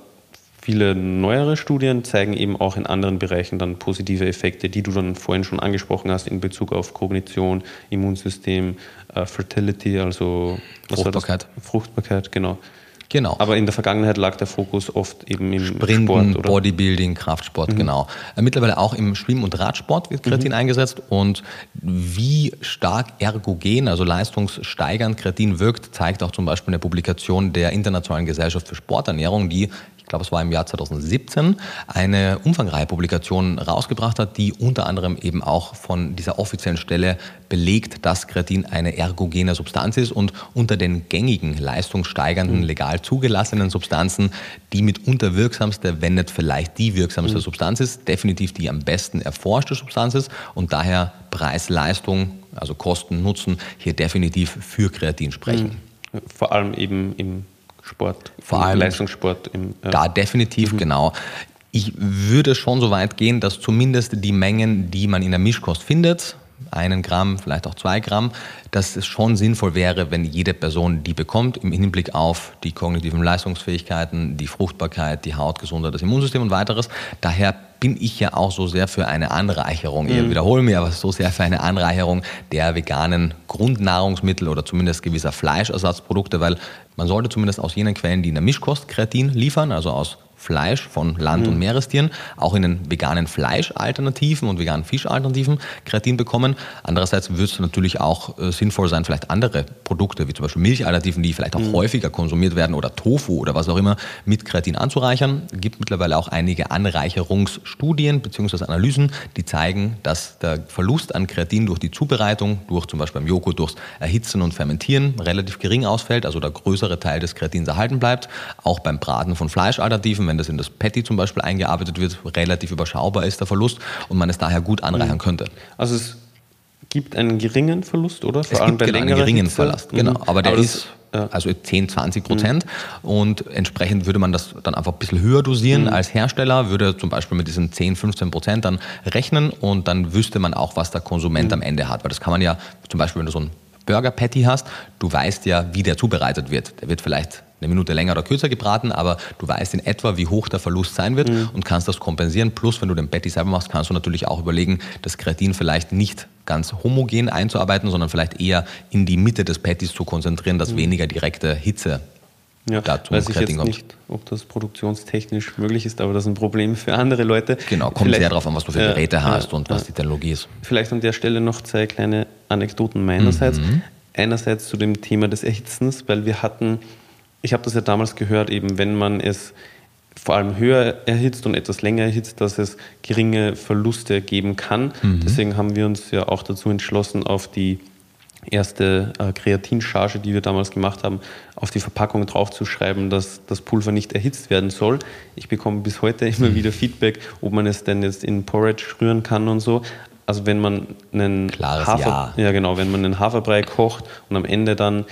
viele neuere Studien zeigen eben auch in anderen Bereichen dann positive Effekte, die du dann vorhin schon angesprochen hast in Bezug auf Kognition, Immunsystem, äh, Fertility, also Fruchtbarkeit. Fruchtbarkeit, genau. Genau. Aber in der Vergangenheit lag der Fokus oft eben im Sprinten, Sport, oder? Bodybuilding, Kraftsport, mhm. genau. Äh, mittlerweile auch im Schwimm- und Radsport wird Kreatin mhm. eingesetzt und wie stark ergogen, also leistungssteigernd Kreatin wirkt, zeigt auch zum Beispiel eine Publikation der Internationalen Gesellschaft für Sporternährung, die ich glaube es war im Jahr 2017, eine umfangreiche Publikation rausgebracht hat, die unter anderem eben auch von dieser offiziellen Stelle belegt, dass Kreatin eine ergogene Substanz ist und unter den gängigen leistungssteigernden, mhm. legal zugelassenen Substanzen die mitunter wirksamste, wenn nicht vielleicht die wirksamste mhm. Substanz ist, definitiv die am besten erforschte Substanz ist und daher Preis-Leistung, also Kosten, Nutzen hier definitiv für Kreatin sprechen. Mhm. Vor allem eben im Sport, vor allem Leistungssport. Im, ja. Da definitiv, mhm. genau. Ich würde schon so weit gehen, dass zumindest die Mengen, die man in der Mischkost findet, einen Gramm, vielleicht auch zwei Gramm, dass es schon sinnvoll wäre, wenn jede Person die bekommt, im Hinblick auf die kognitiven Leistungsfähigkeiten, die Fruchtbarkeit, die Hautgesundheit, das Immunsystem und weiteres. Daher bin ich ja auch so sehr für eine Anreicherung, ich mhm. wiederhole mich, aber so sehr für eine Anreicherung der veganen Grundnahrungsmittel oder zumindest gewisser Fleischersatzprodukte, weil man sollte zumindest aus jenen Quellen, die in der Mischkost Kreatin liefern, also aus Fleisch von Land- mhm. und Meerestieren, auch in den veganen Fleischalternativen und veganen Fischalternativen Kreatin bekommen. Andererseits würde es natürlich auch äh, sinnvoll sein, vielleicht andere Produkte, wie zum Beispiel Milchalternativen, die vielleicht auch mhm. häufiger konsumiert werden oder Tofu oder was auch immer, mit Kreatin anzureichern. Es gibt mittlerweile auch einige Anreicherungsstudien bzw. Analysen, die zeigen, dass der Verlust an Kreatin durch die Zubereitung, durch zum Beispiel beim Joghurt, durchs Erhitzen und Fermentieren relativ gering ausfällt, also der größere Teil des Kreatins erhalten bleibt. Auch beim Braten von Fleischalternativen, wenn wenn das in das Patty zum Beispiel eingearbeitet wird, relativ überschaubar ist der Verlust und man es daher gut anreichern mhm. könnte. Also es gibt einen geringen Verlust, oder? Vor es allem gibt bei genau einen geringen Hitze. Verlust, genau. Mhm. Aber der Aber ist also 10, 20 Prozent. Mhm. Und entsprechend würde man das dann einfach ein bisschen höher dosieren mhm. als Hersteller, würde zum Beispiel mit diesen 10, 15 Prozent dann rechnen und dann wüsste man auch, was der Konsument mhm. am Ende hat. Weil das kann man ja zum Beispiel, wenn du so ein Burger Patty hast, du weißt ja, wie der zubereitet wird. Der wird vielleicht eine Minute länger oder kürzer gebraten, aber du weißt in etwa, wie hoch der Verlust sein wird mhm. und kannst das kompensieren. Plus, wenn du den Patty selber machst, kannst du natürlich auch überlegen, das Kreatin vielleicht nicht ganz homogen einzuarbeiten, sondern vielleicht eher in die Mitte des Patties zu konzentrieren, dass mhm. weniger direkte Hitze ja, dazu weiß ich jetzt kommt. nicht, ob das produktionstechnisch möglich ist, aber das ist ein Problem für andere Leute. Genau, kommt Vielleicht, sehr darauf an, was du für Geräte äh, hast und was die Technologie ist. Vielleicht an der Stelle noch zwei kleine Anekdoten meinerseits. Mhm. Einerseits zu dem Thema des Erhitzens, weil wir hatten ich habe das ja damals gehört, eben wenn man es vor allem höher erhitzt und etwas länger erhitzt, dass es geringe Verluste geben kann. Mhm. Deswegen haben wir uns ja auch dazu entschlossen, auf die erste äh, Kreatincharge, die wir damals gemacht haben, auf die Verpackung draufzuschreiben, dass das Pulver nicht erhitzt werden soll. Ich bekomme bis heute immer mhm. wieder Feedback, ob man es denn jetzt in Porridge rühren kann und so. Also wenn man einen Klares Hafer, ja. ja genau, wenn man einen Haferbrei kocht und am Ende dann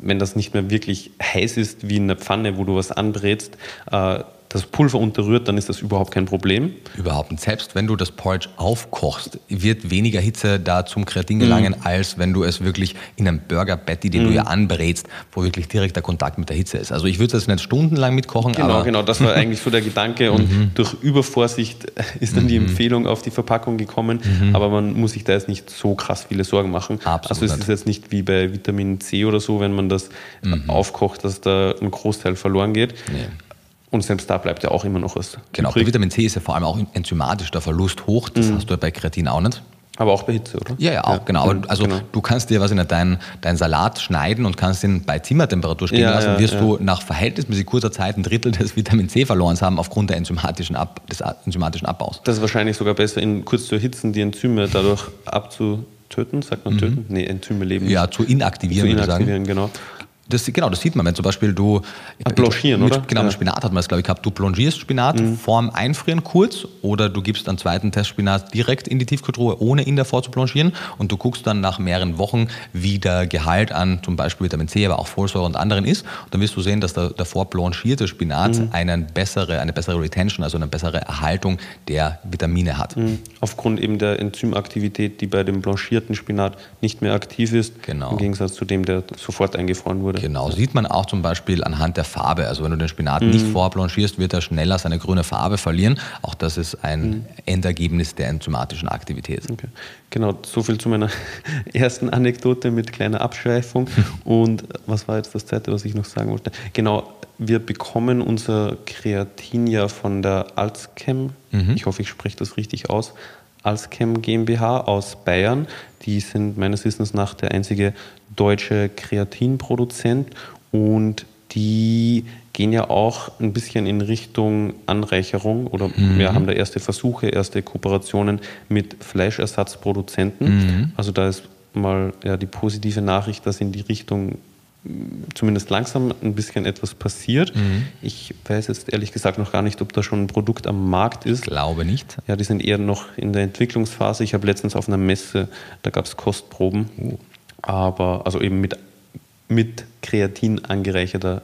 wenn das nicht mehr wirklich heiß ist wie in der Pfanne, wo du was anbrätst, äh, das Pulver unterrührt, dann ist das überhaupt kein Problem. Überhaupt nicht. Selbst wenn du das Porridge aufkochst, wird weniger Hitze da zum Kreatin gelangen, mm. als wenn du es wirklich in einem Burger Patty, den mm. du ja anbrätst, wo wirklich direkt der Kontakt mit der Hitze ist. Also ich würde das nicht stundenlang mitkochen. Genau, genau. Das war eigentlich so der Gedanke. Und mhm. durch Übervorsicht ist dann die mhm. Empfehlung auf die Verpackung gekommen. Mhm. Aber man muss sich da jetzt nicht so krass viele Sorgen machen. Absolut also es nicht. ist jetzt nicht wie bei Vitamin C oder so, wenn man das aufkocht, dass da ein Großteil verloren geht. Nee. Und selbst da bleibt ja auch immer noch was. Genau, übrig. bei Vitamin C ist ja vor allem auch enzymatisch der Verlust hoch. Das mhm. hast du ja bei Kreatin auch nicht. Aber auch bei Hitze, oder? Ja, ja, auch, ja. genau. Aber also genau. du kannst dir was in deinen dein Salat schneiden und kannst ihn bei Zimmertemperatur stehen ja, lassen, ja, wirst du nach verhältnismäßig kurzer Zeit ein Drittel des Vitamin C verloren haben aufgrund der enzymatischen Ab, des enzymatischen Abbaus. Das ist wahrscheinlich sogar besser, ihn kurz zu erhitzen, die Enzyme dadurch abzutöten, sagt man mhm. töten? Nee, Enzyme leben. Ja, zu inaktivieren, zu inaktivieren, genau. Das, genau, das sieht man, wenn zum Beispiel du. Blanchieren, mit, oder? Genau, ja. mit Spinat hat man es, glaube ich, gehabt. Du blanchierst Spinat mhm. vorm Einfrieren kurz oder du gibst einen zweiten Test Spinat direkt in die Tiefkühltruhe, ohne ihn davor zu blanchieren. Und du guckst dann nach mehreren Wochen, wie der Gehalt an zum Beispiel Vitamin C, aber auch Folsäure und anderen ist. Und dann wirst du sehen, dass der davor blanchierte Spinat mhm. eine, bessere, eine bessere Retention, also eine bessere Erhaltung der Vitamine hat. Mhm. Aufgrund eben der Enzymaktivität, die bei dem blanchierten Spinat nicht mehr aktiv ist, genau. im Gegensatz zu dem, der sofort eingefroren wurde. Genau, sieht man auch zum Beispiel anhand der Farbe. Also wenn du den Spinat mhm. nicht vorblanchierst, wird er schneller seine grüne Farbe verlieren. Auch das ist ein mhm. Endergebnis der enzymatischen Aktivität. Okay. Genau, so viel zu meiner ersten Anekdote mit kleiner Abschweifung. Und was war jetzt das zweite, was ich noch sagen wollte? Genau, wir bekommen unser Kreatin ja von der Alzchem. Mhm. Ich hoffe, ich spreche das richtig aus. Alzchem GmbH aus Bayern. Die sind meines Wissens nach der einzige deutsche Kreatinproduzent und die gehen ja auch ein bisschen in Richtung Anreicherung oder mhm. wir haben da erste Versuche, erste Kooperationen mit Fleischersatzproduzenten. Mhm. Also da ist mal ja, die positive Nachricht, dass in die Richtung zumindest langsam ein bisschen etwas passiert. Mhm. Ich weiß jetzt ehrlich gesagt noch gar nicht, ob da schon ein Produkt am Markt ist. Ich glaube nicht. Ja, die sind eher noch in der Entwicklungsphase. Ich habe letztens auf einer Messe, da gab es Kostproben, oh. aber also eben mit, mit Kreatin angereicherter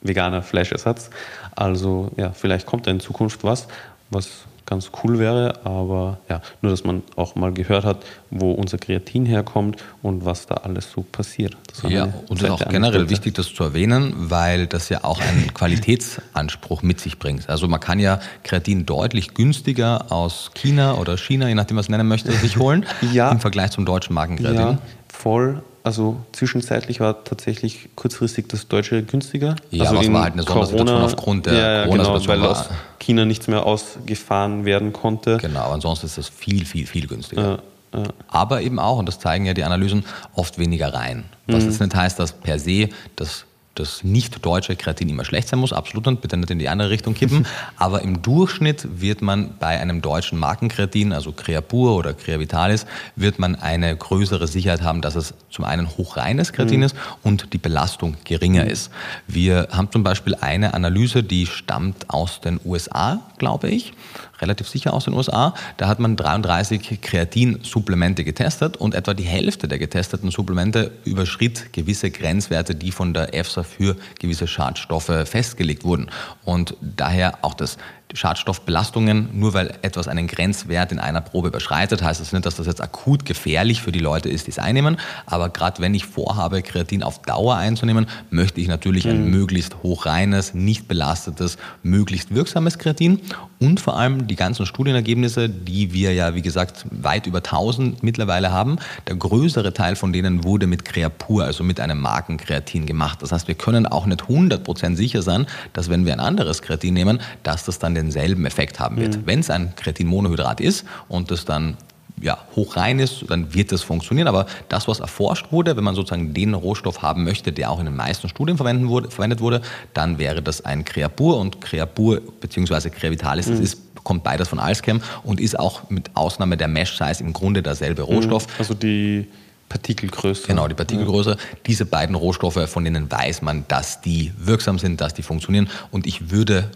veganer Fleischersatz. Also ja, vielleicht kommt da in Zukunft was. was ganz cool wäre, aber ja, nur dass man auch mal gehört hat, wo unser Kreatin herkommt und was da alles so passiert. ja, und es ist auch generell wichtig, das zu erwähnen, weil das ja auch einen Qualitätsanspruch mit sich bringt. Also man kann ja Kreatin deutlich günstiger aus China oder China, je nachdem, was man nennen möchte, sich holen ja, im Vergleich zum deutschen Markenkreatin. Ja, voll, also zwischenzeitlich war tatsächlich kurzfristig das Deutsche günstiger. Ja, also aber es war halt eine Sondersituation aufgrund der ja, Corona-Situation. Genau, weil aus China nichts mehr ausgefahren werden konnte. Genau, aber ansonsten ist das viel, viel, viel günstiger. Ja. Aber eben auch, und das zeigen ja die Analysen, oft weniger rein. Was mhm. jetzt nicht heißt, dass per se das das nicht-deutsche Kreatin immer schlecht sein muss, absolut und bitte nicht in die andere Richtung kippen. Aber im Durchschnitt wird man bei einem deutschen Markenkreatin, also Creapur oder Creavitalis, wird man eine größere Sicherheit haben, dass es zum einen hochreines Kreatin mhm. ist und die Belastung geringer mhm. ist. Wir haben zum Beispiel eine Analyse, die stammt aus den USA, glaube ich relativ sicher aus den USA. Da hat man 33 Kreatinsupplemente getestet und etwa die Hälfte der getesteten Supplemente überschritt gewisse Grenzwerte, die von der EFSA für gewisse Schadstoffe festgelegt wurden. Und daher auch das Schadstoffbelastungen, nur weil etwas einen Grenzwert in einer Probe überschreitet, heißt das nicht, dass das jetzt akut gefährlich für die Leute ist, die es einnehmen. Aber gerade wenn ich vorhabe, Kreatin auf Dauer einzunehmen, möchte ich natürlich mhm. ein möglichst hochreines, nicht belastetes, möglichst wirksames Kreatin und vor allem die ganzen Studienergebnisse, die wir ja, wie gesagt, weit über 1000 mittlerweile haben. Der größere Teil von denen wurde mit Creapur, also mit einem Markenkreatin gemacht. Das heißt, wir können auch nicht 100% sicher sein, dass wenn wir ein anderes Kreatin nehmen, dass das dann denselben Effekt haben wird. Mhm. Wenn es ein Kreatinmonohydrat ist und das dann ja, hochrein ist, dann wird das funktionieren. Aber das, was erforscht wurde, wenn man sozusagen den Rohstoff haben möchte, der auch in den meisten Studien wurde, verwendet wurde, dann wäre das ein Creapur und Creapur bzw. Creavitalis, mhm. das ist kommt beides von Alschem und ist auch mit Ausnahme der Mesh-Size im Grunde derselbe mhm. Rohstoff. Also die Partikelgröße. Genau, die Partikelgröße. Ja. Diese beiden Rohstoffe, von denen weiß man, dass die wirksam sind, dass die funktionieren. Und ich würde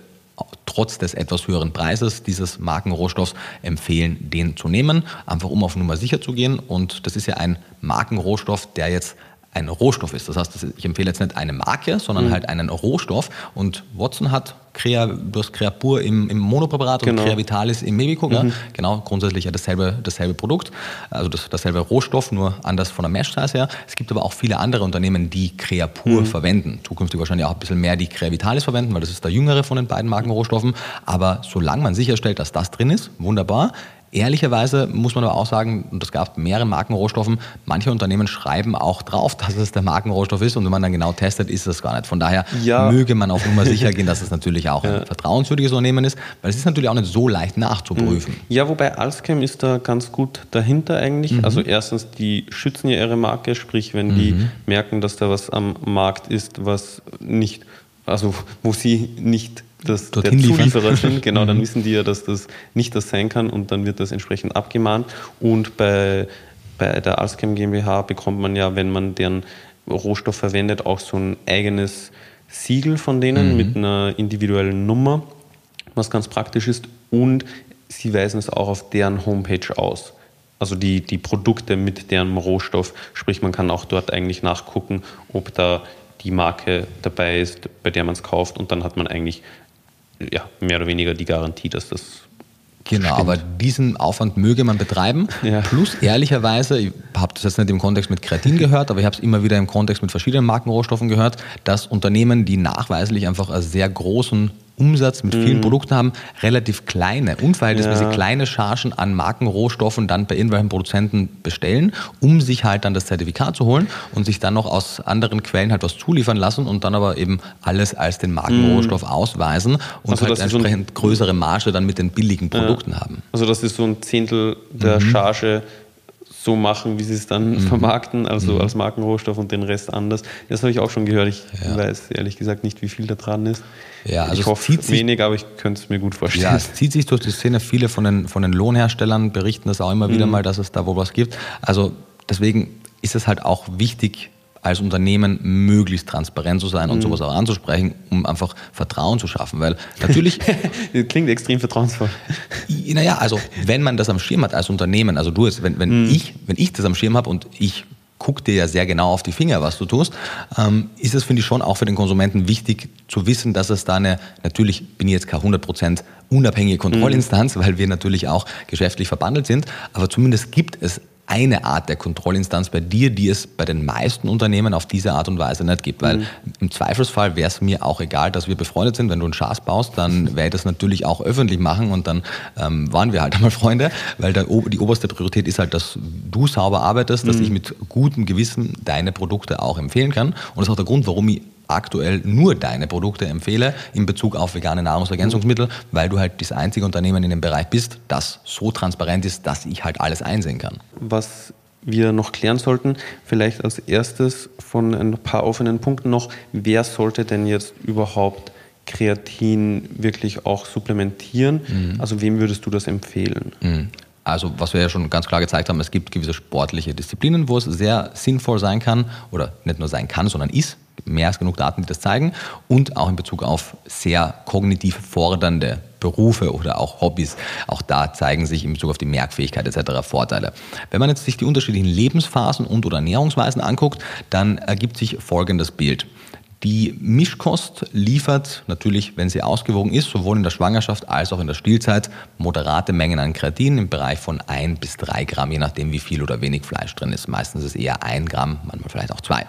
trotz des etwas höheren Preises dieses Markenrohstoffs empfehlen, den zu nehmen, einfach um auf Nummer sicher zu gehen. Und das ist ja ein Markenrohstoff, der jetzt ein Rohstoff ist. Das heißt, ich empfehle jetzt nicht eine Marke, sondern mhm. halt einen Rohstoff. Und Watson hat Crea, du hast Creapur im, im Monopräparat genau. und Creavitalis im Mebico. Mhm. Ja? Genau, grundsätzlich ja dasselbe, dasselbe Produkt, also das, dasselbe Rohstoff, nur anders von der Mesh-Size her. Es gibt aber auch viele andere Unternehmen, die Creapur mhm. verwenden. Zukünftig wahrscheinlich auch ein bisschen mehr die Creavitalis verwenden, weil das ist der jüngere von den beiden Markenrohstoffen. Aber solange man sicherstellt, dass das drin ist, wunderbar. Ehrlicherweise muss man aber auch sagen, und das gab mehrere Markenrohstoffen, manche Unternehmen schreiben auch drauf, dass es der Markenrohstoff ist und wenn man dann genau testet, ist es gar nicht. Von daher ja. möge man auf Nummer sicher gehen, dass es natürlich auch ja. ein vertrauenswürdiges Unternehmen ist, weil es ist natürlich auch nicht so leicht nachzuprüfen. Mhm. Ja, wobei Alschem ist da ganz gut dahinter eigentlich. Mhm. Also erstens, die schützen ja ihre Marke, sprich, wenn mhm. die merken, dass da was am Markt ist, was nicht, also wo sie nicht das, der Zulieferer sind, genau, dann mhm. wissen die ja, dass das nicht das sein kann und dann wird das entsprechend abgemahnt. Und bei, bei der Alschem GmbH bekommt man ja, wenn man deren Rohstoff verwendet, auch so ein eigenes Siegel von denen mhm. mit einer individuellen Nummer, was ganz praktisch ist. Und sie weisen es auch auf deren Homepage aus. Also die, die Produkte mit deren Rohstoff. Sprich, man kann auch dort eigentlich nachgucken, ob da die Marke dabei ist, bei der man es kauft. Und dann hat man eigentlich ja, mehr oder weniger die Garantie, dass das Genau, Stimmt. aber diesen Aufwand möge man betreiben. Ja. Plus ehrlicherweise, ich habe das jetzt nicht im Kontext mit Kreatin gehört, aber ich habe es immer wieder im Kontext mit verschiedenen Markenrohstoffen gehört, dass Unternehmen, die nachweislich einfach einen sehr großen Umsatz mit vielen mhm. Produkten haben, relativ kleine, unverhältnismäßig ja. kleine Chargen an Markenrohstoffen dann bei irgendwelchen Produzenten bestellen, um sich halt dann das Zertifikat zu holen und sich dann noch aus anderen Quellen halt was zuliefern lassen und dann aber eben alles als den Markenrohstoff mhm. ausweisen und also halt entsprechend so größere Marge dann mit den billigen Produkten ja. haben. Also das ist so ein Zehntel der mhm. Charge so machen, wie sie es dann mhm. vermarkten, also mhm. als Markenrohstoff und den Rest anders. Das habe ich auch schon gehört. Ich ja. weiß ehrlich gesagt nicht, wie viel da dran ist. Ja, also ich hoffe zieht wenig, aber ich könnte es mir gut vorstellen. Ja, es zieht sich durch die Szene. Viele von den, von den Lohnherstellern berichten das auch immer mhm. wieder mal, dass es da wohl was gibt. Also deswegen ist es halt auch wichtig, als Unternehmen möglichst transparent zu sein und mhm. sowas auch anzusprechen, um einfach Vertrauen zu schaffen. Weil natürlich. das klingt extrem vertrauensvoll. Naja, also wenn man das am Schirm hat als Unternehmen, also du es, wenn, wenn, mhm. ich, wenn ich das am Schirm habe und ich gucke dir ja sehr genau auf die Finger, was du tust, ähm, ist es, finde ich, schon auch für den Konsumenten wichtig zu wissen, dass es da eine, natürlich bin ich jetzt kein 100% unabhängige Kontrollinstanz, mhm. weil wir natürlich auch geschäftlich verbandelt sind, aber zumindest gibt es eine Art der Kontrollinstanz bei dir, die es bei den meisten Unternehmen auf diese Art und Weise nicht gibt. Weil mhm. im Zweifelsfall wäre es mir auch egal, dass wir befreundet sind. Wenn du einen Schaß baust, dann werde ich das natürlich auch öffentlich machen und dann ähm, waren wir halt einmal Freunde, weil der, die oberste Priorität ist halt, dass du sauber arbeitest, dass mhm. ich mit gutem Gewissen deine Produkte auch empfehlen kann. Und das ist auch der Grund, warum ich aktuell nur deine Produkte empfehle in Bezug auf vegane Nahrungsergänzungsmittel, weil du halt das einzige Unternehmen in dem Bereich bist, das so transparent ist, dass ich halt alles einsehen kann. Was wir noch klären sollten, vielleicht als erstes von ein paar offenen Punkten noch, wer sollte denn jetzt überhaupt Kreatin wirklich auch supplementieren? Mhm. Also wem würdest du das empfehlen? Mhm. Also was wir ja schon ganz klar gezeigt haben, es gibt gewisse sportliche Disziplinen, wo es sehr sinnvoll sein kann oder nicht nur sein kann, sondern ist, mehr als genug Daten, die das zeigen und auch in Bezug auf sehr kognitiv fordernde Berufe oder auch Hobbys. Auch da zeigen sich in Bezug auf die Merkfähigkeit etc. Vorteile. Wenn man jetzt sich die unterschiedlichen Lebensphasen und oder Ernährungsweisen anguckt, dann ergibt sich folgendes Bild. Die Mischkost liefert natürlich, wenn sie ausgewogen ist, sowohl in der Schwangerschaft als auch in der Stillzeit moderate Mengen an Kreatin im Bereich von 1 bis 3 Gramm, je nachdem wie viel oder wenig Fleisch drin ist. Meistens ist es eher 1 Gramm, manchmal vielleicht auch 2.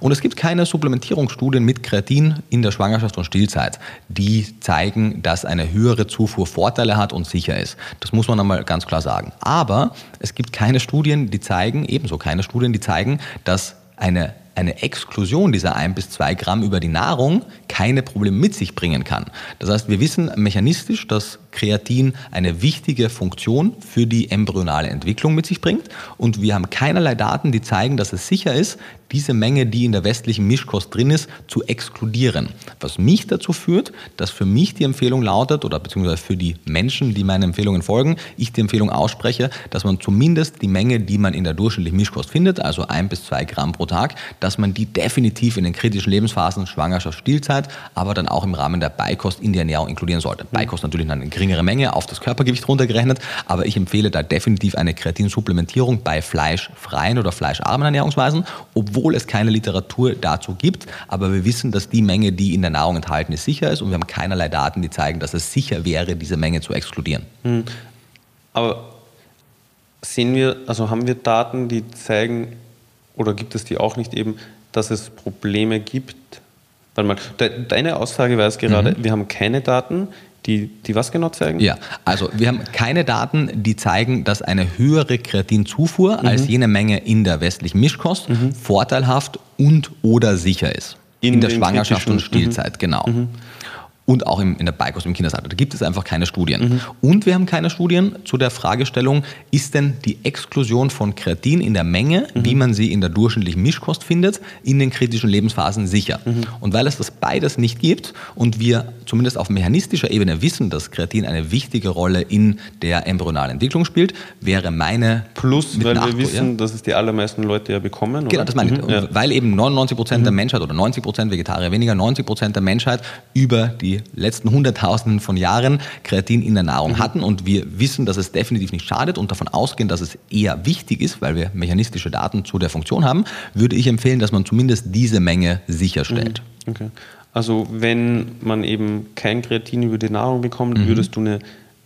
Und es gibt keine Supplementierungsstudien mit Kreatin in der Schwangerschaft und Stillzeit, die zeigen, dass eine höhere Zufuhr Vorteile hat und sicher ist. Das muss man einmal ganz klar sagen. Aber es gibt keine Studien, die zeigen, ebenso keine Studien, die zeigen, dass eine eine Exklusion dieser ein bis zwei Gramm über die Nahrung keine Probleme mit sich bringen kann. Das heißt, wir wissen mechanistisch, dass Kreatin eine wichtige Funktion für die embryonale Entwicklung mit sich bringt und wir haben keinerlei Daten, die zeigen, dass es sicher ist, diese Menge, die in der westlichen Mischkost drin ist, zu exkludieren. Was mich dazu führt, dass für mich die Empfehlung lautet, oder beziehungsweise für die Menschen, die meinen Empfehlungen folgen, ich die Empfehlung ausspreche, dass man zumindest die Menge, die man in der durchschnittlichen Mischkost findet, also ein bis zwei Gramm pro Tag, dass man die definitiv in den kritischen Lebensphasen, Schwangerschaft, Stillzeit, aber dann auch im Rahmen der Beikost in die Ernährung inkludieren sollte. Mhm. Beikost natürlich eine geringere Menge auf das Körpergewicht runtergerechnet, aber ich empfehle da definitiv eine Kreatinsupplementierung bei fleischfreien oder fleischarmen Ernährungsweisen, obwohl obwohl es keine Literatur dazu gibt. Aber wir wissen, dass die Menge, die in der Nahrung enthalten ist, sicher ist und wir haben keinerlei Daten, die zeigen, dass es sicher wäre, diese Menge zu exkludieren. Hm. Aber sehen wir, also haben wir Daten, die zeigen, oder gibt es die auch nicht eben, dass es Probleme gibt? Warte mal, deine Aussage war es gerade, mhm. wir haben keine Daten, die, die was genau zeigen? Ja, also wir haben keine Daten, die zeigen, dass eine höhere Kreatinzufuhr mhm. als jene Menge in der westlichen Mischkost mhm. vorteilhaft und oder sicher ist. In, in der Schwangerschaft und Stillzeit, mhm. genau. Und auch im, in der Beikost im Kindesalter. Da gibt es einfach keine Studien. Mhm. Und wir haben keine Studien zu der Fragestellung, ist denn die Exklusion von Kreatin in der Menge, mhm. wie man sie in der durchschnittlichen Mischkost findet, in den kritischen Lebensphasen sicher? Mhm. Und weil es das beides nicht gibt und wir zumindest auf mechanistischer Ebene wissen, dass Kreatin eine wichtige Rolle in der embryonalen Entwicklung spielt, wäre meine Plus, weil wir wissen, ja, dass es die allermeisten Leute ja bekommen. Oder? Genau, das meine ich. Mhm. Ja. Weil eben 99 Prozent der mhm. Menschheit oder 90 Prozent Vegetarier weniger, 90 Prozent der Menschheit über die letzten Hunderttausenden von Jahren Kreatin in der Nahrung mhm. hatten und wir wissen, dass es definitiv nicht schadet und davon ausgehen, dass es eher wichtig ist, weil wir mechanistische Daten zu der Funktion haben, würde ich empfehlen, dass man zumindest diese Menge sicherstellt. Mhm. Okay. Also wenn man eben kein Kreatin über die Nahrung bekommt, mhm. würdest du eine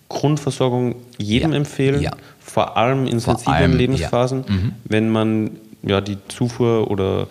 Grundversorgung jedem ja. empfehlen, ja. vor allem in sensiblen allem, Lebensphasen, ja. mhm. wenn man ja die Zufuhr oder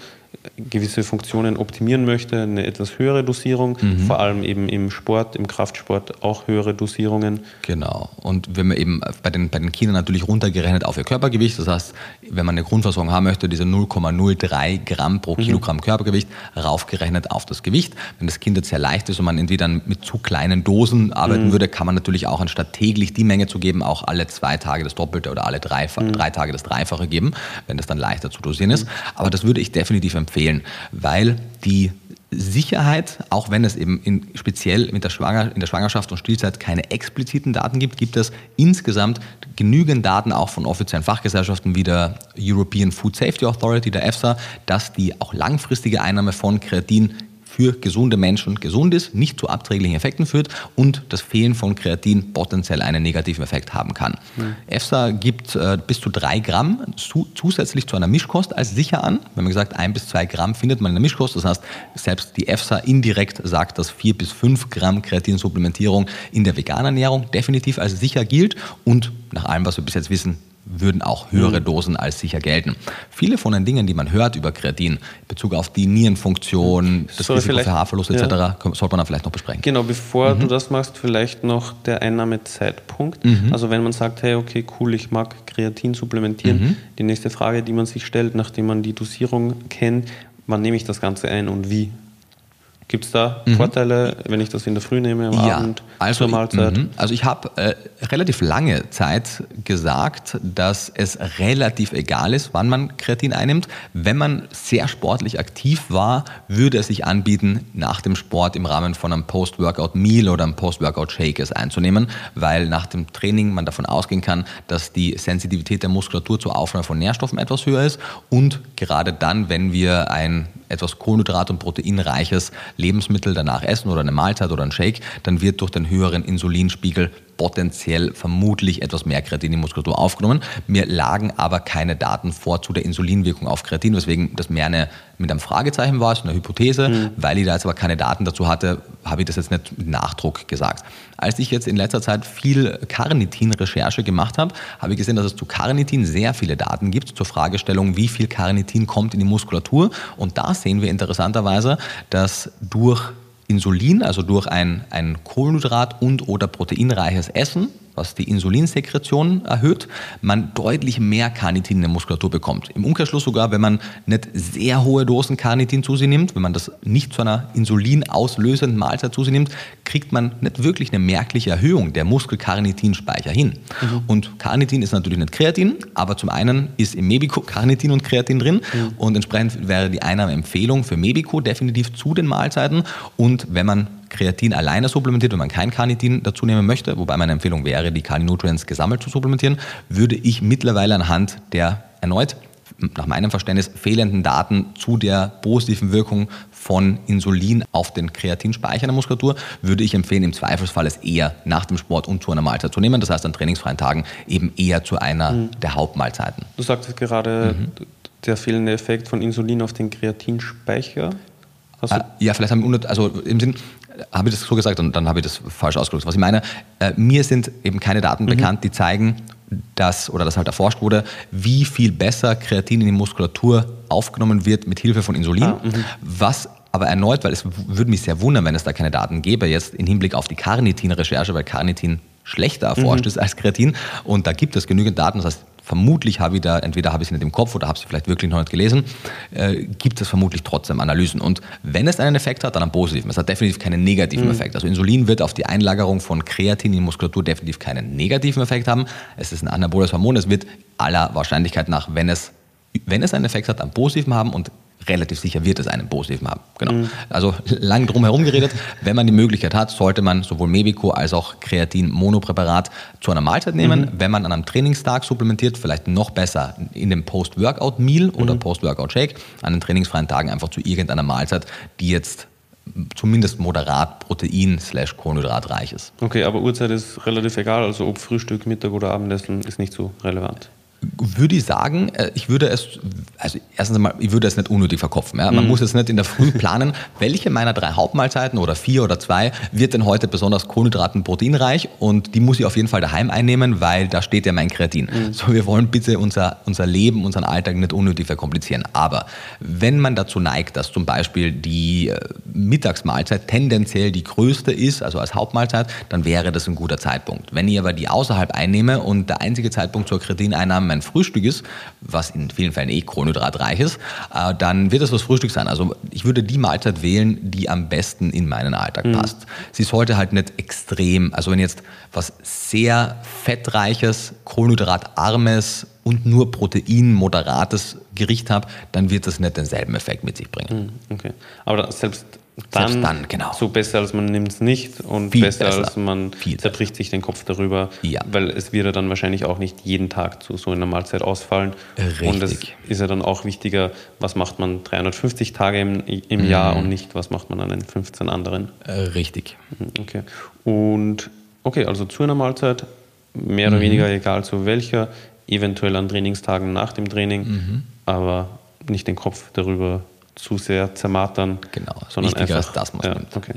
gewisse Funktionen optimieren möchte, eine etwas höhere Dosierung, mhm. vor allem eben im Sport, im Kraftsport auch höhere Dosierungen. Genau. Und wenn man eben bei den, bei den Kindern natürlich runtergerechnet auf ihr Körpergewicht, das heißt, wenn man eine Grundversorgung haben möchte, diese 0,03 Gramm pro mhm. Kilogramm Körpergewicht raufgerechnet auf das Gewicht. Wenn das Kind jetzt sehr leicht ist und man entweder mit zu kleinen Dosen arbeiten mhm. würde, kann man natürlich auch anstatt täglich die Menge zu geben, auch alle zwei Tage das Doppelte oder alle drei, mhm. drei Tage das Dreifache geben, wenn das dann leichter zu dosieren ist. Mhm. Aber das würde ich definitiv empfehlen empfehlen, weil die Sicherheit, auch wenn es eben in, speziell mit der Schwanger, in der Schwangerschaft und Stillzeit keine expliziten Daten gibt, gibt es insgesamt genügend Daten auch von offiziellen Fachgesellschaften wie der European Food Safety Authority, der EFSA, dass die auch langfristige Einnahme von Kreatin für gesunde Menschen gesund ist, nicht zu abträglichen Effekten führt und das Fehlen von Kreatin potenziell einen negativen Effekt haben kann. Mhm. EFSA gibt äh, bis zu drei Gramm zu, zusätzlich zu einer Mischkost als sicher an. Wir haben gesagt, ein bis zwei Gramm findet man in der Mischkost. Das heißt, selbst die EFSA indirekt sagt, dass vier bis fünf Gramm Kreatinsupplementierung in der veganen Ernährung definitiv als sicher gilt und nach allem, was wir bis jetzt wissen, würden auch höhere mhm. Dosen als sicher gelten. Viele von den Dingen, die man hört über Kreatin, in Bezug auf die Nierenfunktion, das Soll Risiko für Haarverlust etc., ja. sollte man dann vielleicht noch besprechen. Genau, bevor mhm. du das machst, vielleicht noch der Einnahmezeitpunkt. Mhm. Also wenn man sagt, hey, okay, cool, ich mag Kreatin supplementieren, mhm. die nächste Frage, die man sich stellt, nachdem man die Dosierung kennt, wann nehme ich das Ganze ein und wie? Gibt es da mhm. Vorteile, wenn ich das in der Früh nehme, am ja, Abend, also, zur Mahlzeit? Mhm. Also ich habe äh, relativ lange Zeit gesagt, dass es relativ egal ist, wann man Kreatin einnimmt. Wenn man sehr sportlich aktiv war, würde es sich anbieten, nach dem Sport im Rahmen von einem Post-Workout-Meal oder einem Post-Workout-Shake es einzunehmen, weil nach dem Training man davon ausgehen kann, dass die Sensitivität der Muskulatur zur Aufnahme von Nährstoffen etwas höher ist und gerade dann, wenn wir ein etwas Kohlenhydrat- und proteinreiches Lebensmittel danach essen oder eine Mahlzeit oder ein Shake, dann wird durch den höheren Insulinspiegel potenziell vermutlich etwas mehr Kreatin in die Muskulatur aufgenommen. Mir lagen aber keine Daten vor zu der Insulinwirkung auf Kreatin, weswegen das mehr eine, mit einem Fragezeichen war, so eine Hypothese. Mhm. Weil ich da jetzt aber keine Daten dazu hatte, habe ich das jetzt nicht mit Nachdruck gesagt. Als ich jetzt in letzter Zeit viel Carnitin-Recherche gemacht habe, habe ich gesehen, dass es zu Carnitin sehr viele Daten gibt zur Fragestellung, wie viel Carnitin kommt in die Muskulatur. Und da sehen wir interessanterweise, dass durch Insulin, also durch ein, ein Kohlenhydrat- und oder proteinreiches Essen, was die Insulinsekretion erhöht, man deutlich mehr Carnitin in der Muskulatur bekommt. Im Umkehrschluss sogar, wenn man nicht sehr hohe Dosen Carnitin zu sich nimmt, wenn man das nicht zu einer insulinauslösenden Mahlzeit zu sich nimmt, kriegt man nicht wirklich eine merkliche Erhöhung der Muskelcarnitinspeicher hin. Mhm. Und Carnitin ist natürlich nicht Kreatin, aber zum einen ist im Mebico Carnitin und Kreatin drin mhm. und entsprechend wäre die Einnahmeempfehlung für Mebico definitiv zu den Mahlzeiten und wenn man Kreatin alleine supplementiert, wenn man kein Carnitin dazu nehmen möchte, wobei meine Empfehlung wäre, die Carninutrients gesammelt zu supplementieren, würde ich mittlerweile anhand der erneut nach meinem Verständnis fehlenden Daten zu der positiven Wirkung von Insulin auf den Kreatinspeicher der Muskulatur, würde ich empfehlen, im Zweifelsfall es eher nach dem Sport und zu einer Mahlzeit zu nehmen. Das heißt, an trainingsfreien Tagen eben eher zu einer mhm. der Hauptmahlzeiten. Du sagtest gerade, mhm. der fehlende Effekt von Insulin auf den Kreatinspeicher. Ah, ja, vielleicht haben wir, also im Sinn, habe ich das so gesagt und dann habe ich das falsch ausgedrückt. Was ich meine, äh, mir sind eben keine Daten mhm. bekannt, die zeigen, dass, oder dass halt erforscht wurde, wie viel besser Kreatin in die Muskulatur aufgenommen wird mit Hilfe von Insulin. Ah, mhm. was aber erneut, weil es würde mich sehr wundern, wenn es da keine Daten gäbe, jetzt im Hinblick auf die Carnitin-Recherche, weil Carnitin schlechter erforscht mhm. ist als Kreatin. Und da gibt es genügend Daten. Das heißt, vermutlich habe ich da, entweder habe ich sie nicht im Kopf oder habe sie vielleicht wirklich noch nicht gelesen, äh, gibt es vermutlich trotzdem Analysen. Und wenn es einen Effekt hat, dann einen positiven. Es hat definitiv keinen negativen mhm. Effekt. Also Insulin wird auf die Einlagerung von Kreatin in die Muskulatur definitiv keinen negativen Effekt haben. Es ist ein anaboles Hormon. Es wird aller Wahrscheinlichkeit nach, wenn es, wenn es einen Effekt hat, einen positiven haben und relativ sicher wird es einen positiven haben. Genau. Mhm. Also lang drum herum geredet. Wenn man die Möglichkeit hat, sollte man sowohl Mebico als auch Kreatin-Monopräparat zu einer Mahlzeit nehmen. Mhm. Wenn man an einem Trainingstag supplementiert, vielleicht noch besser in dem Post-Workout-Meal oder mhm. Post-Workout-Shake, an den trainingsfreien Tagen einfach zu irgendeiner Mahlzeit, die jetzt zumindest moderat protein- slash kohlenhydratreich ist. Okay, aber Uhrzeit ist relativ egal, also ob Frühstück, Mittag oder Abendessen ist nicht so relevant würde ich sagen, äh, ich würde es, also erstens einmal, ich würde es nicht unnötig verkopfen. Ja. Man mhm. muss jetzt nicht in der Früh planen, welche meiner drei Hauptmahlzeiten oder vier oder zwei wird denn heute besonders Kohlenhydraten proteinreich und die muss ich auf jeden Fall daheim einnehmen, weil da steht ja mein Kreatin. Mhm. So, wir wollen bitte unser, unser Leben, unseren Alltag nicht unnötig verkomplizieren. Aber wenn man dazu neigt, dass zum Beispiel die äh, Mittagsmahlzeit tendenziell die größte ist, also als Hauptmahlzeit, dann wäre das ein guter Zeitpunkt. Wenn ich aber die außerhalb einnehme und der einzige Zeitpunkt zur Kreatineinnahme mein Frühstück ist, was in vielen Fällen eh kohlenhydratreich ist, äh, dann wird es das Frühstück sein. Also ich würde die Mahlzeit wählen, die am besten in meinen Alltag mhm. passt. Sie sollte halt nicht extrem, also wenn jetzt was sehr fettreiches, kohlenhydratarmes und nur Protein moderates Gericht habe, dann wird das nicht denselben Effekt mit sich bringen. Hm, okay. Aber selbst dann, Selbst dann, genau. so besser als man nimmt es nicht und Viel besser, besser. als man Viel zerbricht sich den Kopf darüber, Ja. weil es wird ja dann wahrscheinlich auch nicht jeden Tag zu so einer Mahlzeit ausfallen. Richtig. Und es ist ja dann auch wichtiger, was macht man 350 Tage im, im Mhm. Jahr und nicht, was macht man an den 15 anderen. Äh, richtig. Mhm, Okay. Und okay, also zu einer Mahlzeit, mehr Mhm. oder weniger egal zu welcher, eventuell an Trainingstagen nach dem Training, Mhm. aber nicht den Kopf darüber zu sehr zermartern. Genau, sondern wichtiger einfach, das, was ja, man- okay.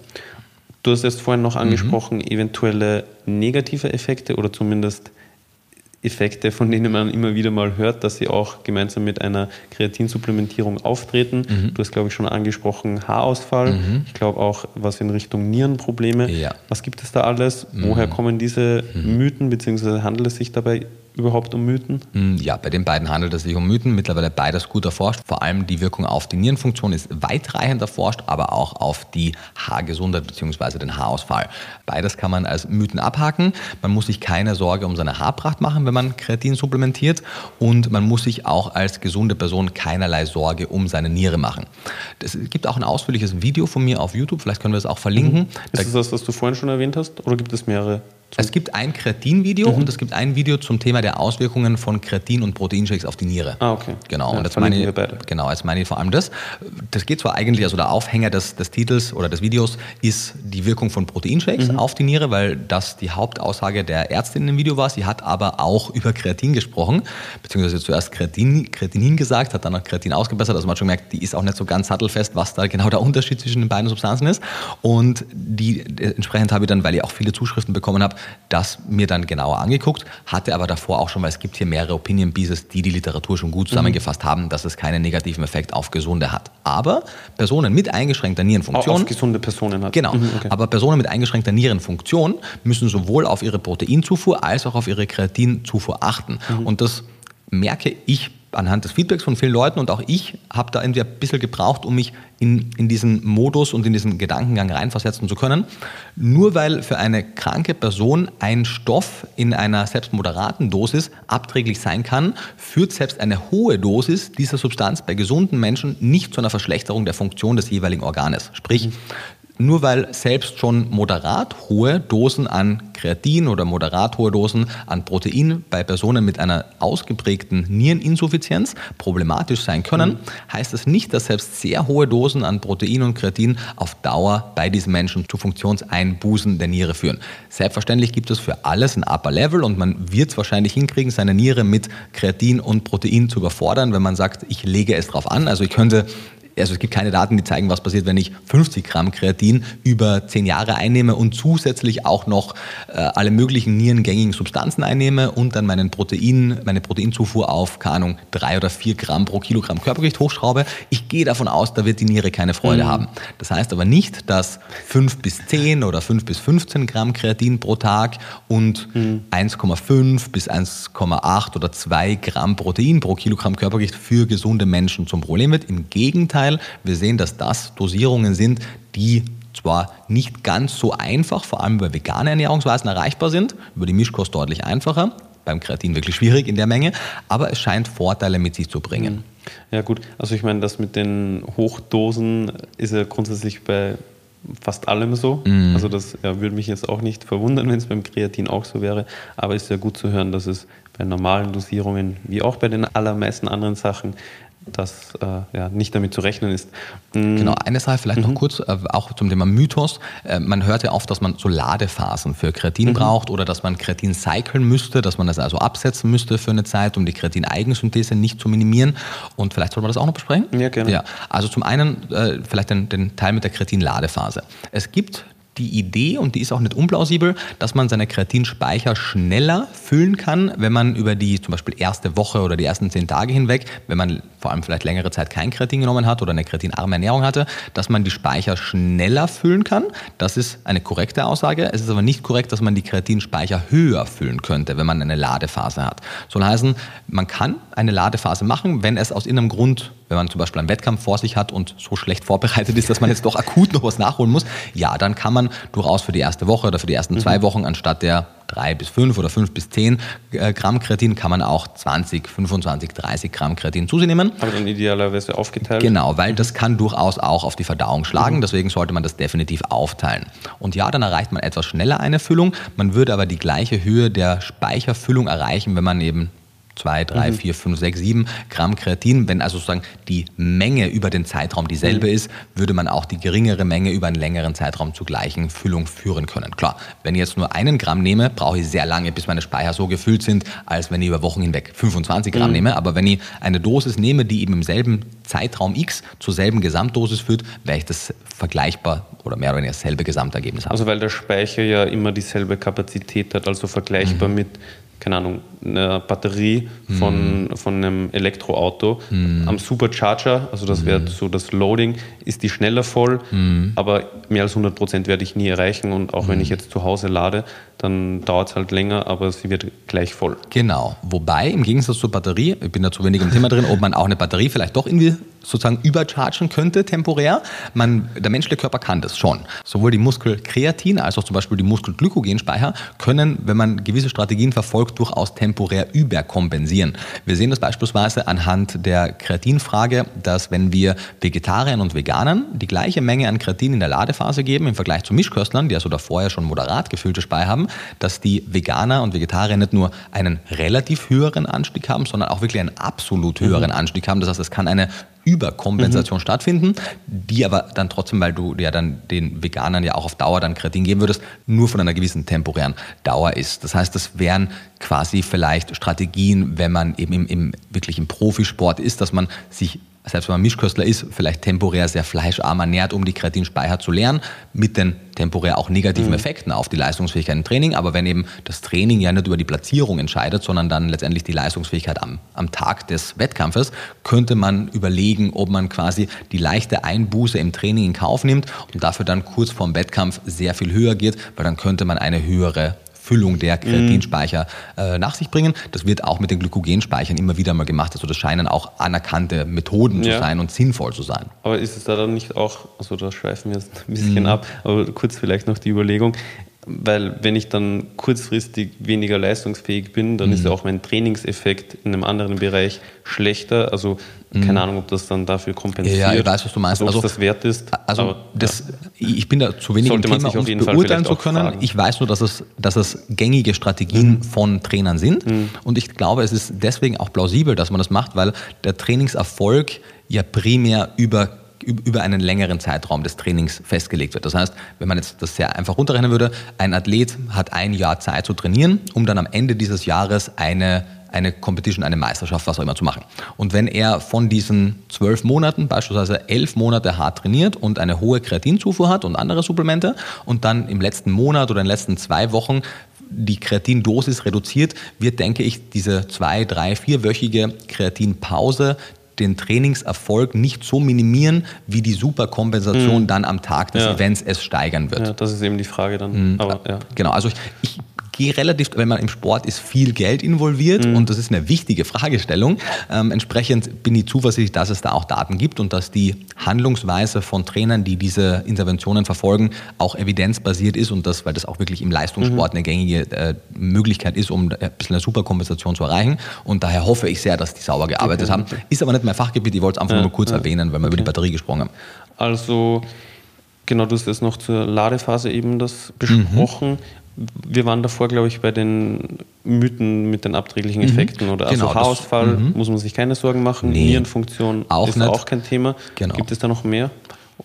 Du hast jetzt vorhin Mhm. noch angesprochen, eventuelle negative Effekte oder zumindest Effekte, von denen man immer wieder mal hört, dass sie auch gemeinsam mit einer Kreatinsupplementierung auftreten. Mhm. Du hast, glaube ich, schon angesprochen, Haarausfall. Ich glaube auch was in Richtung Nierenprobleme. Ja. Mhm. Was gibt es da alles? Woher kommen diese Mythen, beziehungsweise handelt es sich dabei überhaupt um Mythen? Mm, Ja, bei den beiden handelt es sich um Mythen, mittlerweile beides gut erforscht. Vor allem die Wirkung auf die Nierenfunktion ist weitreichend erforscht, aber auch auf die Haargesundheit bzw. den Haarausfall. Beides kann man als Mythen abhaken. Man muss sich keine Sorge um seine Haarpracht machen, wenn man Kreatin supplementiert und man muss sich auch als gesunde Person keinerlei Sorge um seine Niere machen. Es gibt auch ein ausführliches Video von mir auf YouTube, vielleicht können wir es auch verlinken. Da Ist es das, was du vorhin schon erwähnt hast, oder gibt es mehrere? Es gibt ein Kreatin-Video und es gibt ein Video zum Thema der Auswirkungen von Kreatin und Proteinshakes auf die Niere. Ah, okay. Genau, Ja, und jetzt meine, beide. genau, jetzt meine ich vor allem das. Das geht zwar eigentlich, also der Aufhänger des, des Titels oder des Videos ist die Wirkung von Proteinshakes Mhm. auf die Niere, weil das die Hauptaussage der Ärztin im Video war. Sie hat aber auch über Kreatin gesprochen, beziehungsweise zuerst Kreatin, Kreatinin gesagt, hat dann noch Kreatin ausgebessert. Also man hat schon gemerkt, die ist auch nicht so ganz sattelfest, was da genau der Unterschied zwischen den beiden Substanzen ist. Und die, entsprechend habe ich dann, weil ich auch viele Zuschriften bekommen habe, das mir dann genauer angeguckt, hatte aber davor auch schon, weil es gibt hier mehrere Opinion Pieces, die die Literatur schon gut zusammengefasst haben, dass es keinen negativen Effekt auf Gesunde hat. Aber Personen mit eingeschränkter Auch Nierenfunktion auf gesunde Personen hat. Genau. Mhm, okay. Aber Personen mit eingeschränkter Nierenfunktion müssen sowohl auf ihre Proteinzufuhr als auch auf ihre Kreatinzufuhr achten. Mhm. Und das merke ich anhand des Feedbacks von vielen Leuten und auch ich habe da irgendwie ein bisschen gebraucht, um mich in, in diesen Modus und in diesen Gedankengang reinversetzen zu können. Nur weil für eine kranke Person ein Stoff in einer selbst moderaten Dosis abträglich sein kann, führt selbst eine hohe Dosis dieser Substanz bei gesunden Menschen nicht zu einer Verschlechterung der Funktion des jeweiligen Organes. Sprich, nur weil selbst schon moderat hohe Dosen an Kreatin oder moderat hohe Dosen an Protein bei Personen mit einer ausgeprägten Niereninsuffizienz problematisch sein können, heißt das nicht, dass selbst sehr hohe Dosen an Protein und Kreatin auf Dauer bei diesen Menschen zu Funktionseinbußen der Niere führen. Selbstverständlich gibt es für alles ein Upper Level und man wird es wahrscheinlich hinkriegen, seine Niere mit Kreatin und Protein zu überfordern, wenn man sagt, ich lege es drauf an. Also ich könnte also es gibt keine Daten, die zeigen, was passiert, wenn ich 50 Gramm Kreatin über 10 Jahre einnehme und zusätzlich auch noch äh, alle möglichen nierengängigen Substanzen einnehme und dann meinen Protein, meine Proteinzufuhr auf, keine Ahnung, 3 oder 4 Gramm pro Kilogramm Körpergewicht hochschraube. Ich gehe davon aus, da wird die Niere keine Freude haben. Das heißt aber nicht, dass 5 bis 10 oder 5 bis 15 Gramm Kreatin pro Tag und 1,5 bis 1,8 oder 2 Gramm Protein pro Kilogramm Körpergewicht für gesunde Menschen zum Problem wird. Im Gegenteil, wir sehen, dass das Dosierungen sind, die zwar nicht ganz so einfach, vor allem über vegane Ernährungsweisen erreichbar sind, über die Mischkost deutlich einfacher, beim Kreatin wirklich schwierig in der Menge, aber es scheint Vorteile mit sich zu bringen. Ja gut, also ich meine, das mit den Hochdosen ist ja grundsätzlich bei fast allem so. Mhm. Also das ja, würde mich jetzt auch nicht verwundern, wenn es beim Kreatin auch so wäre. Aber es ist ja gut zu hören, dass es bei normalen Dosierungen, wie auch bei den allermeisten anderen Sachen, dass äh, ja, nicht damit zu rechnen ist. Mm, Genau, eine Sache vielleicht Mhm. noch kurz, äh, auch zum Thema Mythos. Äh, man hört ja oft, dass man so Ladephasen für Kreatin Mhm. braucht oder dass man Kreatin cyclen müsste, dass man das also absetzen müsste für eine Zeit, um die Kreatin-Eigensynthese nicht zu minimieren. Und vielleicht soll man das auch noch besprechen? Ja, gerne. Ja, also zum einen äh, vielleicht den, den Teil mit der Kreatin-Ladephase. Es gibt die Idee, und die ist auch nicht unplausibel, dass man seine Kreatinspeicher schneller füllen kann, wenn man über die zum Beispiel erste Woche oder die ersten zehn Tage hinweg, wenn man vor allem vielleicht längere Zeit kein Kreatin genommen hat oder eine kreatinarme Ernährung hatte, dass man die Speicher schneller füllen kann. Das ist eine korrekte Aussage. Es ist aber nicht korrekt, dass man die Kreatinspeicher höher füllen könnte, wenn man eine Ladephase hat. Soll heißen, man kann eine Ladephase machen, wenn es aus irgendeinem Grund wenn man zum Beispiel einen Wettkampf vor sich hat und so schlecht vorbereitet ist, dass man jetzt doch akut noch was nachholen muss, ja, dann kann man durchaus für die erste Woche oder für die ersten mhm. zwei Wochen anstatt der drei bis fünf oder fünf bis zehn äh, Gramm Kreatin kann man auch 20, 25, 30 Gramm Kreatin zu sich nehmen. Aber dann idealerweise aufgeteilt? Genau, weil das kann durchaus auch auf die Verdauung schlagen. Mhm. Deswegen sollte man das definitiv aufteilen. Und ja, dann erreicht man etwas schneller eine Füllung. Man würde aber die gleiche Höhe der Speicherfüllung erreichen, wenn man eben 2, 3, mhm. 4, 5, 6, 7 Gramm Kreatin. Wenn also sozusagen die Menge über den Zeitraum dieselbe mhm. ist, würde man auch die geringere Menge über einen längeren Zeitraum zur gleichen Füllung führen können. Klar, wenn ich jetzt nur einen Gramm nehme, brauche ich sehr lange, bis meine Speicher so gefüllt sind, als wenn ich über Wochen hinweg 25 Gramm mhm. nehme. Aber wenn ich eine Dosis nehme, die eben im selben Zeitraum X zur selben Gesamtdosis führt, wäre ich das vergleichbar oder mehr oder weniger dasselbe Gesamtergebnis haben. Also weil der Speicher ja immer dieselbe Kapazität hat, also vergleichbar mhm. mit keine Ahnung, eine Batterie von, mm. von einem Elektroauto mm. am Supercharger, also das wäre mm. so das Loading, ist die schneller voll, mm. aber mehr als 100 Prozent werde ich nie erreichen und auch wenn ich mm. jetzt zu Hause lade, dann dauert es halt länger, aber sie wird gleich voll. Genau, wobei im Gegensatz zur Batterie, ich bin da zu wenig im Thema drin, ob man auch eine Batterie vielleicht doch irgendwie sozusagen überchargen könnte temporär. Man, der menschliche Körper kann das schon. Sowohl die Muskelkreatin als auch zum Beispiel die Muskelglykogenspeicher können, wenn man gewisse Strategien verfolgt, durchaus temporär überkompensieren. Wir sehen das beispielsweise anhand der Kreatinfrage, dass wenn wir Vegetariern und Veganern die gleiche Menge an Kreatin in der Ladephase geben im Vergleich zu Mischköstlern, die also davor ja schon moderat gefüllte Speicher haben, dass die Veganer und Vegetarier nicht nur einen relativ höheren Anstieg haben, sondern auch wirklich einen absolut höheren mhm. Anstieg haben. Das heißt, es kann eine Überkompensation mhm. stattfinden, die aber dann trotzdem, weil du ja dann den Veganern ja auch auf Dauer dann Kreatin geben würdest, nur von einer gewissen temporären Dauer ist. Das heißt, das wären quasi vielleicht Strategien, wenn man eben im, im wirklich im Profisport ist, dass man sich selbst wenn man Mischköstler ist, vielleicht temporär sehr fleischarm ernährt, um die Kreatinspeicher zu leeren, mit den temporär auch negativen mhm. Effekten auf die Leistungsfähigkeit im Training. Aber wenn eben das Training ja nicht über die Platzierung entscheidet, sondern dann letztendlich die Leistungsfähigkeit am, am Tag des Wettkampfes, könnte man überlegen, ob man quasi die leichte Einbuße im Training in Kauf nimmt und dafür dann kurz vorm Wettkampf sehr viel höher geht, weil dann könnte man eine höhere Füllung der Kreatinspeicher äh, nach sich bringen. Das wird auch mit den Glykogenspeichern immer wieder mal gemacht. Also das scheinen auch anerkannte Methoden ja. zu sein und sinnvoll zu sein. Aber ist es da dann nicht auch, also da schweifen wir jetzt ein bisschen mhm. ab, aber kurz vielleicht noch die Überlegung, weil wenn ich dann kurzfristig weniger leistungsfähig bin, dann mhm. ist ja auch mein Trainingseffekt in einem anderen Bereich schlechter. Also mhm. keine Ahnung, ob das dann dafür kompensiert. Ja, ich weiß, was du meinst. Also, ob das wert ist. Also aber, das, ja. ich bin da zu wenig Sollte im Thema, um es beurteilen zu können. Fragen. Ich weiß nur, dass es, dass es gängige Strategien mhm. von Trainern sind. Mhm. Und ich glaube, es ist deswegen auch plausibel, dass man das macht, weil der Trainingserfolg ja primär über über einen längeren Zeitraum des Trainings festgelegt wird. Das heißt, wenn man jetzt das sehr einfach runterrechnen würde, ein Athlet hat ein Jahr Zeit zu trainieren, um dann am Ende dieses Jahres eine eine Competition, eine Meisterschaft, was auch immer zu machen. Und wenn er von diesen zwölf Monaten beispielsweise elf Monate hart trainiert und eine hohe Kreatinzufuhr hat und andere Supplemente und dann im letzten Monat oder in den letzten zwei Wochen die Kreatindosis reduziert, wird, denke ich, diese zwei, drei, vierwöchige Kreatinpause den Trainingserfolg nicht so minimieren, wie die Superkompensation mhm. dann am Tag des ja. Events es steigern wird. Ja, das ist eben die Frage dann. Mhm. Aber, ja. Genau, also ich, ich gehe relativ, wenn man im Sport ist, viel Geld involviert mhm. und das ist eine wichtige Fragestellung. Ähm, entsprechend bin ich zuversichtlich, dass es da auch Daten gibt und dass die Handlungsweise von Trainern, die diese Interventionen verfolgen, auch evidenzbasiert ist und das, weil das auch wirklich im Leistungssport mhm. eine gängige äh, Möglichkeit ist, um ein bisschen eine Superkompensation zu erreichen. Und daher hoffe ich sehr, dass die sauber gearbeitet okay. haben. Ist aber nicht mein Fachgebiet, ich wollte es einfach ja, nur kurz ja. erwähnen, weil wir okay. über die Batterie gesprochen haben. Also Genau, du hast jetzt noch zur Ladephase eben das besprochen. Mhm. Wir waren davor, glaube ich, bei den Mythen mit den abträglichen mhm. Effekten mhm. oder also genau, Haarausfall, das, muss man sich keine Sorgen machen. Nee, Nierenfunktion auch ist nicht. auch kein Thema. Genau. Gibt es da noch mehr?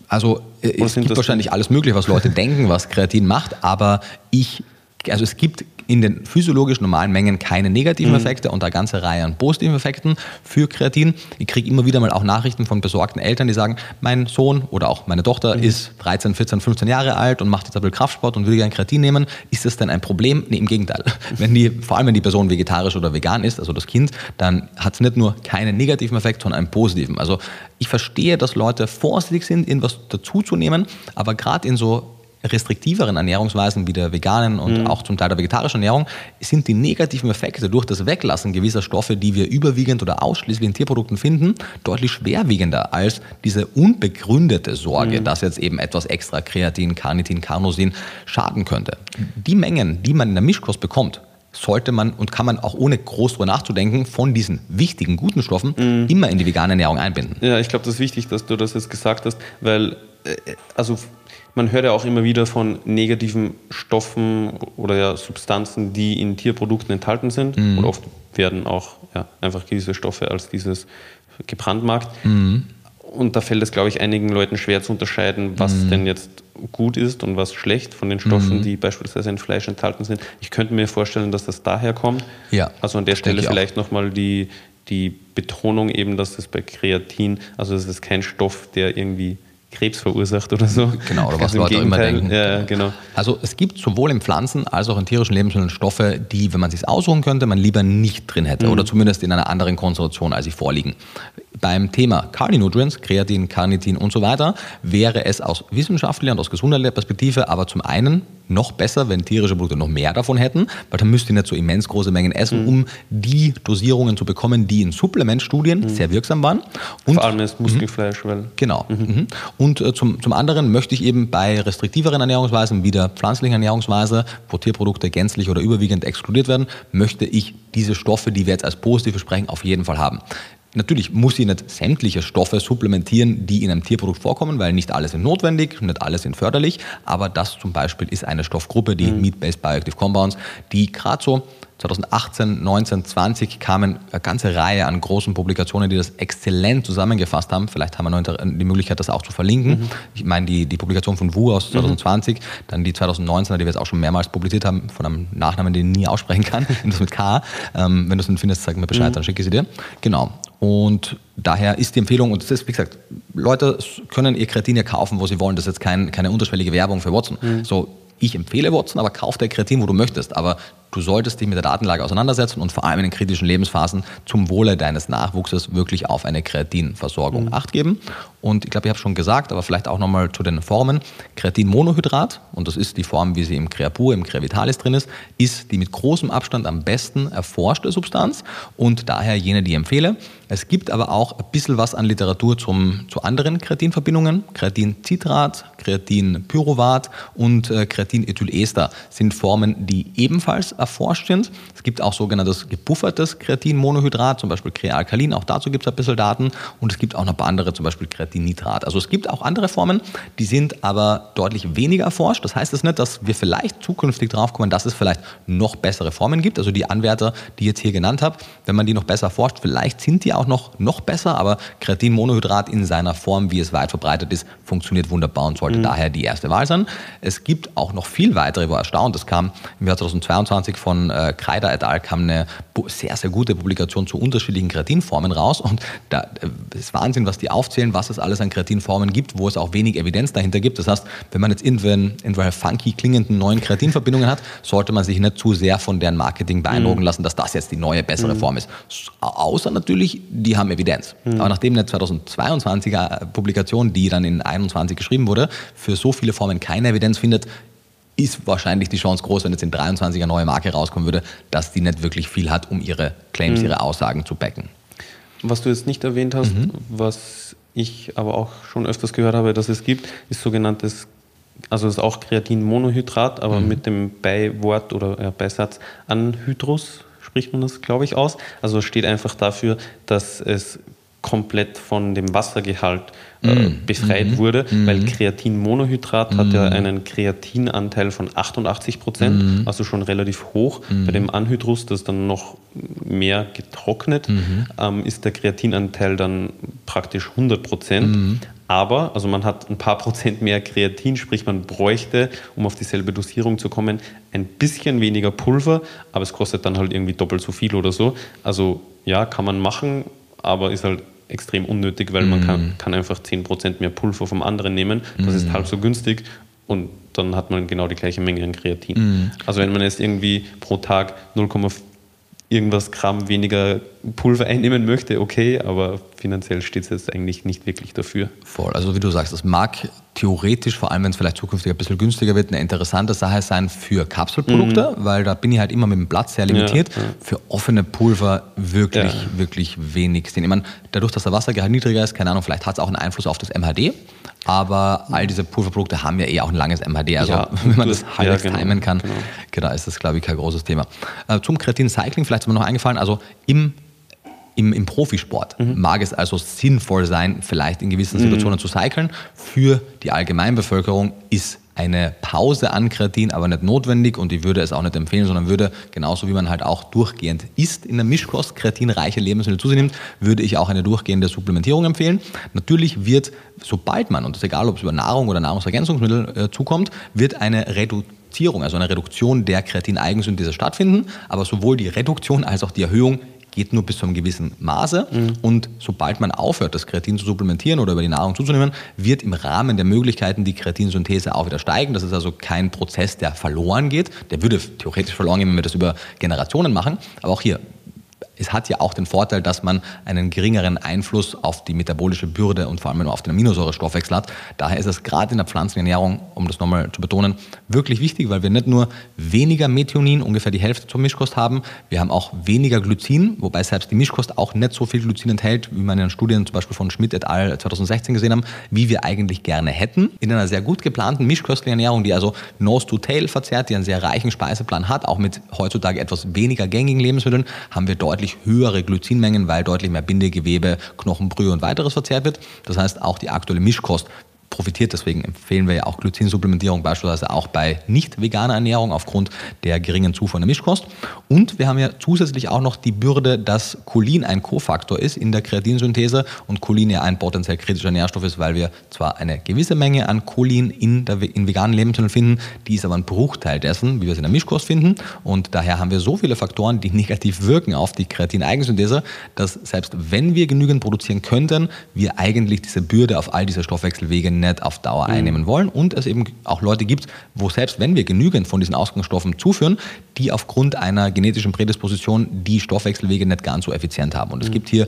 Also äh, es gibt wahrscheinlich alles Mögliche, was Leute denken, was Kreatin macht, aber ich, also es gibt in den physiologisch normalen Mengen keine negativen mhm. Effekte und eine ganze Reihe an positiven Effekten für Kreatin. Ich kriege immer wieder mal auch Nachrichten von besorgten Eltern, die sagen, mein Sohn oder auch meine Tochter mhm. ist 13, 14, 15 Jahre alt und macht jetzt ein bisschen Kraftsport und will gerne Kreatin nehmen. Ist das denn ein Problem? Nee, im Gegenteil. Wenn die, vor allem wenn die Person vegetarisch oder vegan ist, also das Kind, dann hat es nicht nur keinen negativen Effekt, sondern einen positiven. Also ich verstehe, dass Leute vorsichtig sind, irgendwas dazuzunehmen, aber gerade in so restriktiveren Ernährungsweisen wie der veganen und mhm. auch zum Teil der vegetarischen Ernährung sind die negativen Effekte durch das Weglassen gewisser Stoffe, die wir überwiegend oder ausschließlich in Tierprodukten finden, deutlich schwerwiegender als diese unbegründete Sorge, mhm. dass jetzt eben etwas extra Kreatin, Carnitin, Carnosin schaden könnte. Die Mengen, die man in der Mischkost bekommt, sollte man und kann man auch ohne groß drüber nachzudenken von diesen wichtigen, guten Stoffen mhm. immer in die vegane Ernährung einbinden. Ja, ich glaube, das ist wichtig, dass du das jetzt gesagt hast, weil äh, also man hört ja auch immer wieder von negativen Stoffen oder ja Substanzen, die in Tierprodukten enthalten sind. Mhm. Und oft werden auch ja, einfach gewisse Stoffe als dieses gebrandmarkt. Mhm. Und da fällt es, glaube ich, einigen Leuten schwer zu unterscheiden, was mhm. denn jetzt gut ist und was schlecht von den Stoffen, mhm. die beispielsweise in Fleisch enthalten sind. Ich könnte mir vorstellen, dass das daher kommt. Ja, also an der Stelle vielleicht nochmal die, die Betonung eben, dass es bei Kreatin, also es ist kein Stoff, der irgendwie Krebs verursacht oder so. Genau, oder was Leute immer denken. Ja, genau. Also es gibt sowohl in Pflanzen als auch in tierischen Lebensmitteln Stoffe, die, wenn man sich aussuchen könnte, man lieber nicht drin hätte mhm. oder zumindest in einer anderen Konzentration, als sie vorliegen. Beim Thema Carninutrients, Kreatin, Carnitin und so weiter, wäre es aus wissenschaftlicher und aus gesundheitlicher Perspektive aber zum einen noch besser, wenn tierische Produkte noch mehr davon hätten, weil dann müsst ihr nicht so immens große Mengen essen, mhm. um die Dosierungen zu bekommen, die in Supplementstudien mhm. sehr wirksam waren. Und, Vor allem ist Muskelfleisch, weil. Genau. Mhm. mhm. Und äh, zum, zum anderen möchte ich eben bei restriktiveren Ernährungsweisen, wie der pflanzlichen Ernährungsweise, wo Tierprodukte gänzlich oder überwiegend exkludiert werden, möchte ich diese Stoffe, die wir jetzt als positiv besprechen, auf jeden Fall haben. Natürlich muss ich nicht sämtliche Stoffe supplementieren, die in einem Tierprodukt vorkommen, weil nicht alle sind notwendig, nicht alle sind förderlich, aber das zum Beispiel ist eine Stoffgruppe, die mhm. Meat-Based Bioactive Compounds, die gerade so 2018, 19, 20 kamen eine ganze Reihe an großen Publikationen, die das exzellent zusammengefasst haben. Vielleicht haben wir noch die Möglichkeit, das auch zu verlinken. Mhm. Ich meine, die, die Publikation von Wu aus 2020, mhm. dann die 2019er, die wir jetzt auch schon mehrmals publiziert haben, von einem Nachnamen, den ich nie aussprechen kann, das mit K. Ähm, wenn du es dann findest, sag mir Bescheid, mhm. dann schicke ich sie dir. Genau. Und daher ist die Empfehlung, und das ist, wie gesagt, Leute können ihr Kreatin ja kaufen, wo sie wollen. Das ist jetzt kein, keine unterschwellige Werbung für Watson. Mhm. So, ich empfehle Watson, aber kauf der Kreatin, wo du möchtest. Aber du solltest dich mit der Datenlage auseinandersetzen und vor allem in den kritischen Lebensphasen zum Wohle deines Nachwuchses wirklich auf eine Kreatinversorgung mhm. Acht geben. Und ich glaube, ich habe schon gesagt, aber vielleicht auch nochmal zu den Formen. Kreatinmonohydrat, und das ist die Form, wie sie im Creapur, im Crevitalis drin ist, ist die mit großem Abstand am besten erforschte Substanz und daher jene, die ich empfehle. Es gibt aber auch ein bisschen was an Literatur zum, zu anderen Kreatinverbindungen. Kreatincitrat, Kreatinpyruvat und äh, Kreatinethylester sind Formen, die ebenfalls erforscht sind. Es gibt auch sogenanntes gebuffertes Kreatinmonohydrat, zum Beispiel Krealkalin, auch dazu gibt es ein bisschen Daten. Und es gibt auch noch ein paar andere, zum Beispiel Kreatinnitrat. Also es gibt auch andere Formen, die sind aber deutlich weniger erforscht. Das heißt es nicht, dass wir vielleicht zukünftig drauf kommen, dass es vielleicht noch bessere Formen gibt. Also die Anwärter, die ich jetzt hier genannt habe, wenn man die noch besser forscht, vielleicht sind die auch noch, noch besser, aber Kreatinmonohydrat in seiner Form, wie es weit verbreitet ist, funktioniert wunderbar und sollte mhm. daher die erste Wahl sein. Es gibt auch noch viel weitere, war erstaunt, das kam im Jahr 2022 von äh, Kreider et al. kam eine sehr, sehr gute Publikation zu unterschiedlichen Kreatinformen raus und da äh, ist Wahnsinn, was die aufzählen, was es alles an Kreatinformen gibt, wo es auch wenig Evidenz dahinter gibt. Das heißt, wenn man jetzt irgendwelche funky klingenden neuen Kreatinverbindungen hat, sollte man sich nicht zu sehr von deren Marketing beeindrucken mhm. lassen, dass das jetzt die neue, bessere mhm. Form ist. Außer natürlich, die haben Evidenz. Mhm. Aber nachdem eine 2022er Publikation, die dann in 21 geschrieben wurde, für so viele Formen keine Evidenz findet, ist wahrscheinlich die Chance groß, wenn jetzt in 23 eine neue Marke rauskommen würde, dass die nicht wirklich viel hat, um ihre Claims, mhm. ihre Aussagen zu backen. Was du jetzt nicht erwähnt hast, mhm. was ich aber auch schon öfters gehört habe, dass es gibt, ist sogenanntes, also ist auch Kreatinmonohydrat, aber mhm. mit dem Beiwort oder ja, Beisatz Anhydrus spricht man das, glaube ich, aus. Also steht einfach dafür, dass es komplett von dem Wassergehalt äh, mm. befreit mm. wurde, mm. weil Kreatinmonohydrat hat ja mm. einen Kreatinanteil von 88 Prozent, mm. also schon relativ hoch. Bei dem Anhydrus, das dann noch mehr getrocknet, ähm, ist der Kreatinanteil dann praktisch 100 Prozent. Aber, also man hat ein paar Prozent mehr Kreatin, sprich man bräuchte, um auf dieselbe Dosierung zu kommen, ein bisschen weniger Pulver, aber es kostet dann halt irgendwie doppelt so viel oder so. Also ja, kann man machen, aber ist halt extrem unnötig, weil mm. man kann, kann einfach 10% mehr Pulver vom anderen nehmen. Das mm. ist halb so günstig und dann hat man genau die gleiche Menge an Kreatin. Mm. Also wenn man jetzt irgendwie pro Tag 0,4 irgendwas Gramm weniger Pulver einnehmen möchte, okay, aber finanziell steht es jetzt eigentlich nicht wirklich dafür. Voll. Also wie du sagst, es mag theoretisch, vor allem wenn es vielleicht zukünftig ein bisschen günstiger wird, eine interessante Sache sein für Kapselprodukte, mhm. weil da bin ich halt immer mit dem Platz sehr limitiert. Ja, ja. Für offene Pulver wirklich, ja. wirklich wenig Sinn. Ich meine, dadurch, dass der Wassergehalt niedriger ist, keine Ahnung, vielleicht hat es auch einen Einfluss auf das MHD, aber all diese Pulverprodukte haben ja eh auch ein langes MHD. Also wenn man das halbwegs genau, timen kann, genau. genau, ist das, glaube ich, kein großes Thema. Äh, zum Kreatin Cycling, vielleicht ist mir noch eingefallen, also im im, im Profisport mhm. mag es also sinnvoll sein, vielleicht in gewissen Situationen mhm. zu cyclen. Für die Allgemeinbevölkerung ist eine Pause an Kreatin aber nicht notwendig und ich würde es auch nicht empfehlen, sondern würde, genauso wie man halt auch durchgehend isst in der Mischkost, kreatinreiche Lebensmittel zu sich nimmt, würde ich auch eine durchgehende Supplementierung empfehlen. Natürlich wird, sobald man, und das ist egal, ob es über Nahrung oder Nahrungsergänzungsmittel äh, zukommt, wird eine Reduzierung, also eine Reduktion der Kreatineigenssynthese stattfinden, aber sowohl die Reduktion als auch die Erhöhung geht nur bis zu einem gewissen Maße. Mhm. Und sobald man aufhört, das Kreatin zu supplementieren oder über die Nahrung zuzunehmen, wird im Rahmen der Möglichkeiten die Kreatinsynthese auch wieder steigen. Das ist also kein Prozess, der verloren geht. Der würde theoretisch verloren gehen, wenn wir das über Generationen machen. Aber auch hier, es hat ja auch den Vorteil, dass man einen geringeren Einfluss auf die metabolische Bürde und vor allem auf den Aminosäurestoffwechsel hat. Daher ist es gerade in der Pflanzenernährung, um das nochmal zu betonen, wirklich wichtig, weil wir nicht nur weniger Methionin, ungefähr die Hälfte zur Mischkost haben, wir haben auch weniger Glycin, wobei selbst die Mischkost auch nicht so viel Glycin enthält, wie man in Studien zum Beispiel von Schmidt et al. 2016 gesehen haben, wie wir eigentlich gerne hätten. In einer sehr gut geplanten mischköstlichen Ernährung, die also Nose to Tail verzehrt, die einen sehr reichen Speiseplan hat, auch mit heutzutage etwas weniger gängigen Lebensmitteln, haben wir deutlich deutlich höhere Glycinmengen, weil deutlich mehr Bindegewebe, Knochenbrühe und weiteres verzehrt wird. Das heißt, auch die aktuelle Mischkost profitiert. Deswegen empfehlen wir ja auch Glycinsupplementierung beispielsweise auch bei nicht veganer Ernährung aufgrund der geringen Zufuhr in der Mischkost. Und wir haben ja zusätzlich auch noch die Bürde, dass Cholin ein Kofaktor ist in der Kreatinsynthese und Cholin ja ein potenziell kritischer Nährstoff ist, weil wir zwar eine gewisse Menge an Cholin in, der, in veganen Lebensmitteln finden, die ist aber ein Bruchteil dessen, wie wir es in der Mischkost finden. Und daher haben wir so viele Faktoren, die negativ wirken auf die Kreatineigensynthes, dass selbst wenn wir genügend produzieren könnten, wir eigentlich diese Bürde auf all diese Stoffwechselwege nicht auf Dauer mhm. einnehmen wollen und es eben auch Leute gibt, wo selbst wenn wir genügend von diesen Ausgangsstoffen zuführen, die aufgrund einer genetischen Prädisposition die Stoffwechselwege nicht ganz so effizient haben. Und es mhm. gibt hier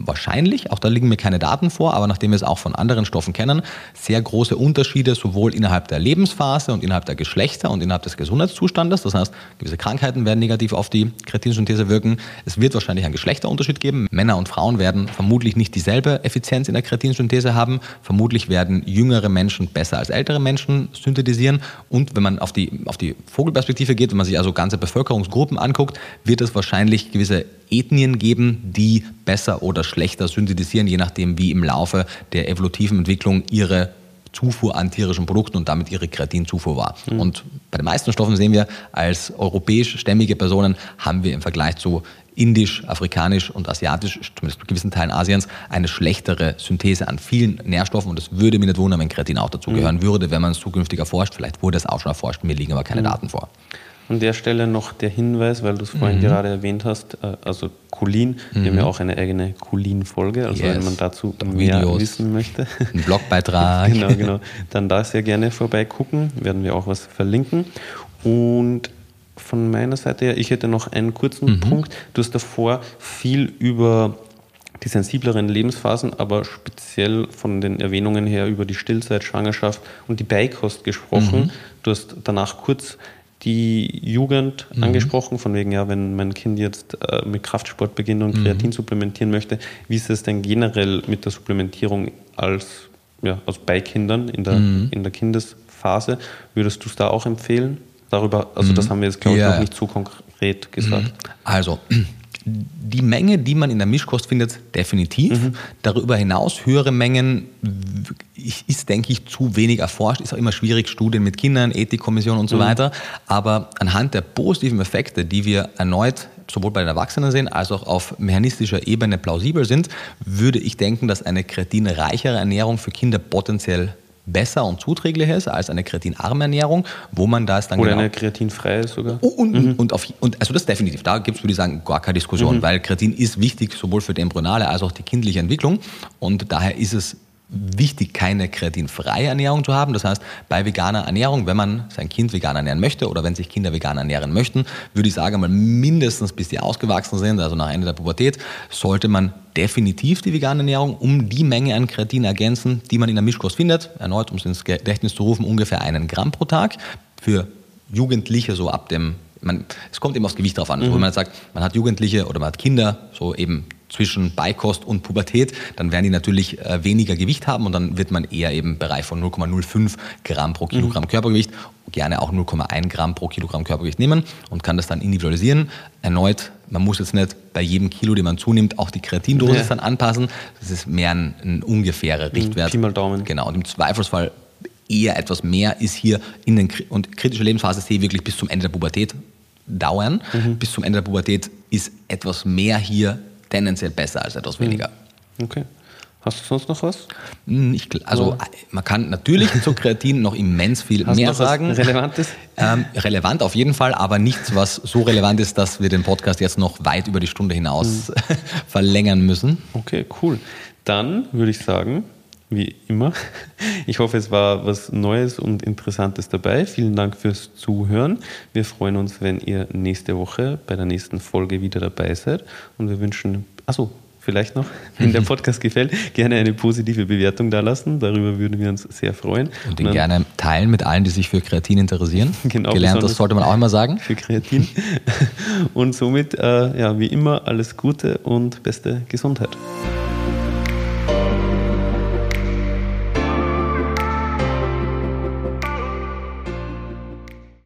wahrscheinlich, auch da liegen mir keine Daten vor, aber nachdem wir es auch von anderen Stoffen kennen, sehr große Unterschiede sowohl innerhalb der Lebensphase und innerhalb der Geschlechter und innerhalb des Gesundheitszustandes. Das heißt, gewisse Krankheiten werden negativ auf die Kretinsynthese wirken. Es wird wahrscheinlich einen Geschlechterunterschied geben. Männer und Frauen werden vermutlich nicht dieselbe Effizienz in der Kretinsynthese haben. Vermutlich werden jüngere Menschen besser als ältere Menschen synthetisieren. Und wenn man auf die, auf die Vogelperspektive geht, wenn man sich also ganze Bevölkerungsgruppen anguckt, wird es wahrscheinlich gewisse Ethnien geben, die besser oder schlechter synthetisieren, je nachdem, wie im Laufe der evolutiven Entwicklung ihre Zufuhr an tierischen Produkten und damit ihre Kreatinzufuhr war. Mhm. Und bei den meisten Stoffen sehen wir, als europäisch-stämmige Personen haben wir im Vergleich zu indisch, afrikanisch und asiatisch, zumindest in gewissen Teilen Asiens, eine schlechtere Synthese an vielen Nährstoffen. Und es würde mich nicht wundern, wenn Kreatin auch dazugehören mhm. würde, wenn man es zukünftig erforscht. Vielleicht wurde es auch schon erforscht, mir liegen aber keine mhm. Daten vor. An der Stelle noch der Hinweis, weil du es vorhin mhm. gerade erwähnt hast, äh, also Cholin, mhm. wir haben ja auch eine eigene Cholin-Folge, also yes. wenn man dazu mehr Videos. wissen möchte. Ein Blogbeitrag. genau, genau. Dann da sehr gerne vorbeigucken, werden wir auch was verlinken. Und von meiner Seite her, ich hätte noch einen kurzen mhm. Punkt. Du hast davor viel über die sensibleren Lebensphasen, aber speziell von den Erwähnungen her über die Stillzeit, Schwangerschaft und die Beikost gesprochen. Mhm. Du hast danach kurz die Jugend mhm. angesprochen, von wegen, ja, wenn mein Kind jetzt äh, mit Kraftsport beginnt und mhm. Kreatin supplementieren möchte, wie ist es denn generell mit der Supplementierung als, ja, also bei Kindern in der, mhm. in der Kindesphase? Würdest du es da auch empfehlen? Darüber, also das mhm. haben wir jetzt, glaube ich, ja. noch nicht zu konkret gesagt. Mhm. Also, die Menge, die man in der Mischkost findet, definitiv. Mhm. Darüber hinaus höhere Mengen ist, denke ich, zu wenig erforscht. Ist auch immer schwierig, Studien mit Kindern, Ethikkommission und so mhm. weiter. Aber anhand der positiven Effekte, die wir erneut sowohl bei den Erwachsenen sehen, als auch auf mechanistischer Ebene plausibel sind, würde ich denken, dass eine kreatinreichere Ernährung für Kinder potenziell besser und zuträglicher ist als eine kreatinarme Ernährung, wo man da ist dann Oder genau eine kreatinfreie sogar. Und, mhm. und, auf, und also das definitiv, da gibt es, würde ich sagen, gar keine Diskussion, mhm. weil Kreatin ist wichtig sowohl für die embryonale als auch die kindliche Entwicklung und daher ist es wichtig, keine kreatinfreie Ernährung zu haben. Das heißt, bei veganer Ernährung, wenn man sein Kind vegan ernähren möchte oder wenn sich Kinder vegan ernähren möchten, würde ich sagen, mal mindestens bis die ausgewachsen sind, also nach Ende der Pubertät, sollte man definitiv die vegane Ernährung um die Menge an Kreatin ergänzen, die man in der Mischkost findet. Erneut, um es ins Gedächtnis zu rufen, ungefähr einen Gramm pro Tag. Für Jugendliche so ab dem man, es kommt eben aufs Gewicht drauf an. Mhm. Also wenn man sagt, man hat Jugendliche oder man hat Kinder, so eben zwischen Beikost und Pubertät, dann werden die natürlich äh, weniger Gewicht haben und dann wird man eher eben im Bereich von 0,05 Gramm pro Kilogramm mhm. Körpergewicht, gerne auch 0,1 Gramm pro Kilogramm Körpergewicht nehmen und kann das dann individualisieren. Erneut, man muss jetzt nicht bei jedem Kilo, den man zunimmt, auch die Kreatindosis ja. dann anpassen. Das ist mehr ein, ein ungefährer mhm. Richtwert. Pi mal Daumen. Genau. Und im Zweifelsfall eher etwas mehr ist hier in den und kritische Lebensphase sehe ich wirklich bis zum Ende der Pubertät dauern. Mhm. Bis zum Ende der Pubertät ist etwas mehr hier tendenziell besser als etwas weniger. Mhm. Okay. Hast du sonst noch was? Hm, ich, also ja. man kann natürlich zu Kreatin noch immens viel Hast mehr sagen. Relevantes? Ähm, relevant auf jeden Fall, aber nichts, was so relevant ist, dass wir den Podcast jetzt noch weit über die Stunde hinaus mhm. verlängern müssen. Okay, cool. Dann würde ich sagen, wie immer. Ich hoffe, es war was Neues und Interessantes dabei. Vielen Dank fürs Zuhören. Wir freuen uns, wenn ihr nächste Woche bei der nächsten Folge wieder dabei seid. Und wir wünschen, achso, vielleicht noch, wenn der Podcast gefällt, gerne eine positive Bewertung da lassen. Darüber würden wir uns sehr freuen. Und den gerne teilen mit allen, die sich für Kreatin interessieren. Genau. Gelernt, das sollte man auch immer sagen. Für Kreatin. Und somit, äh, ja, wie immer, alles Gute und beste Gesundheit.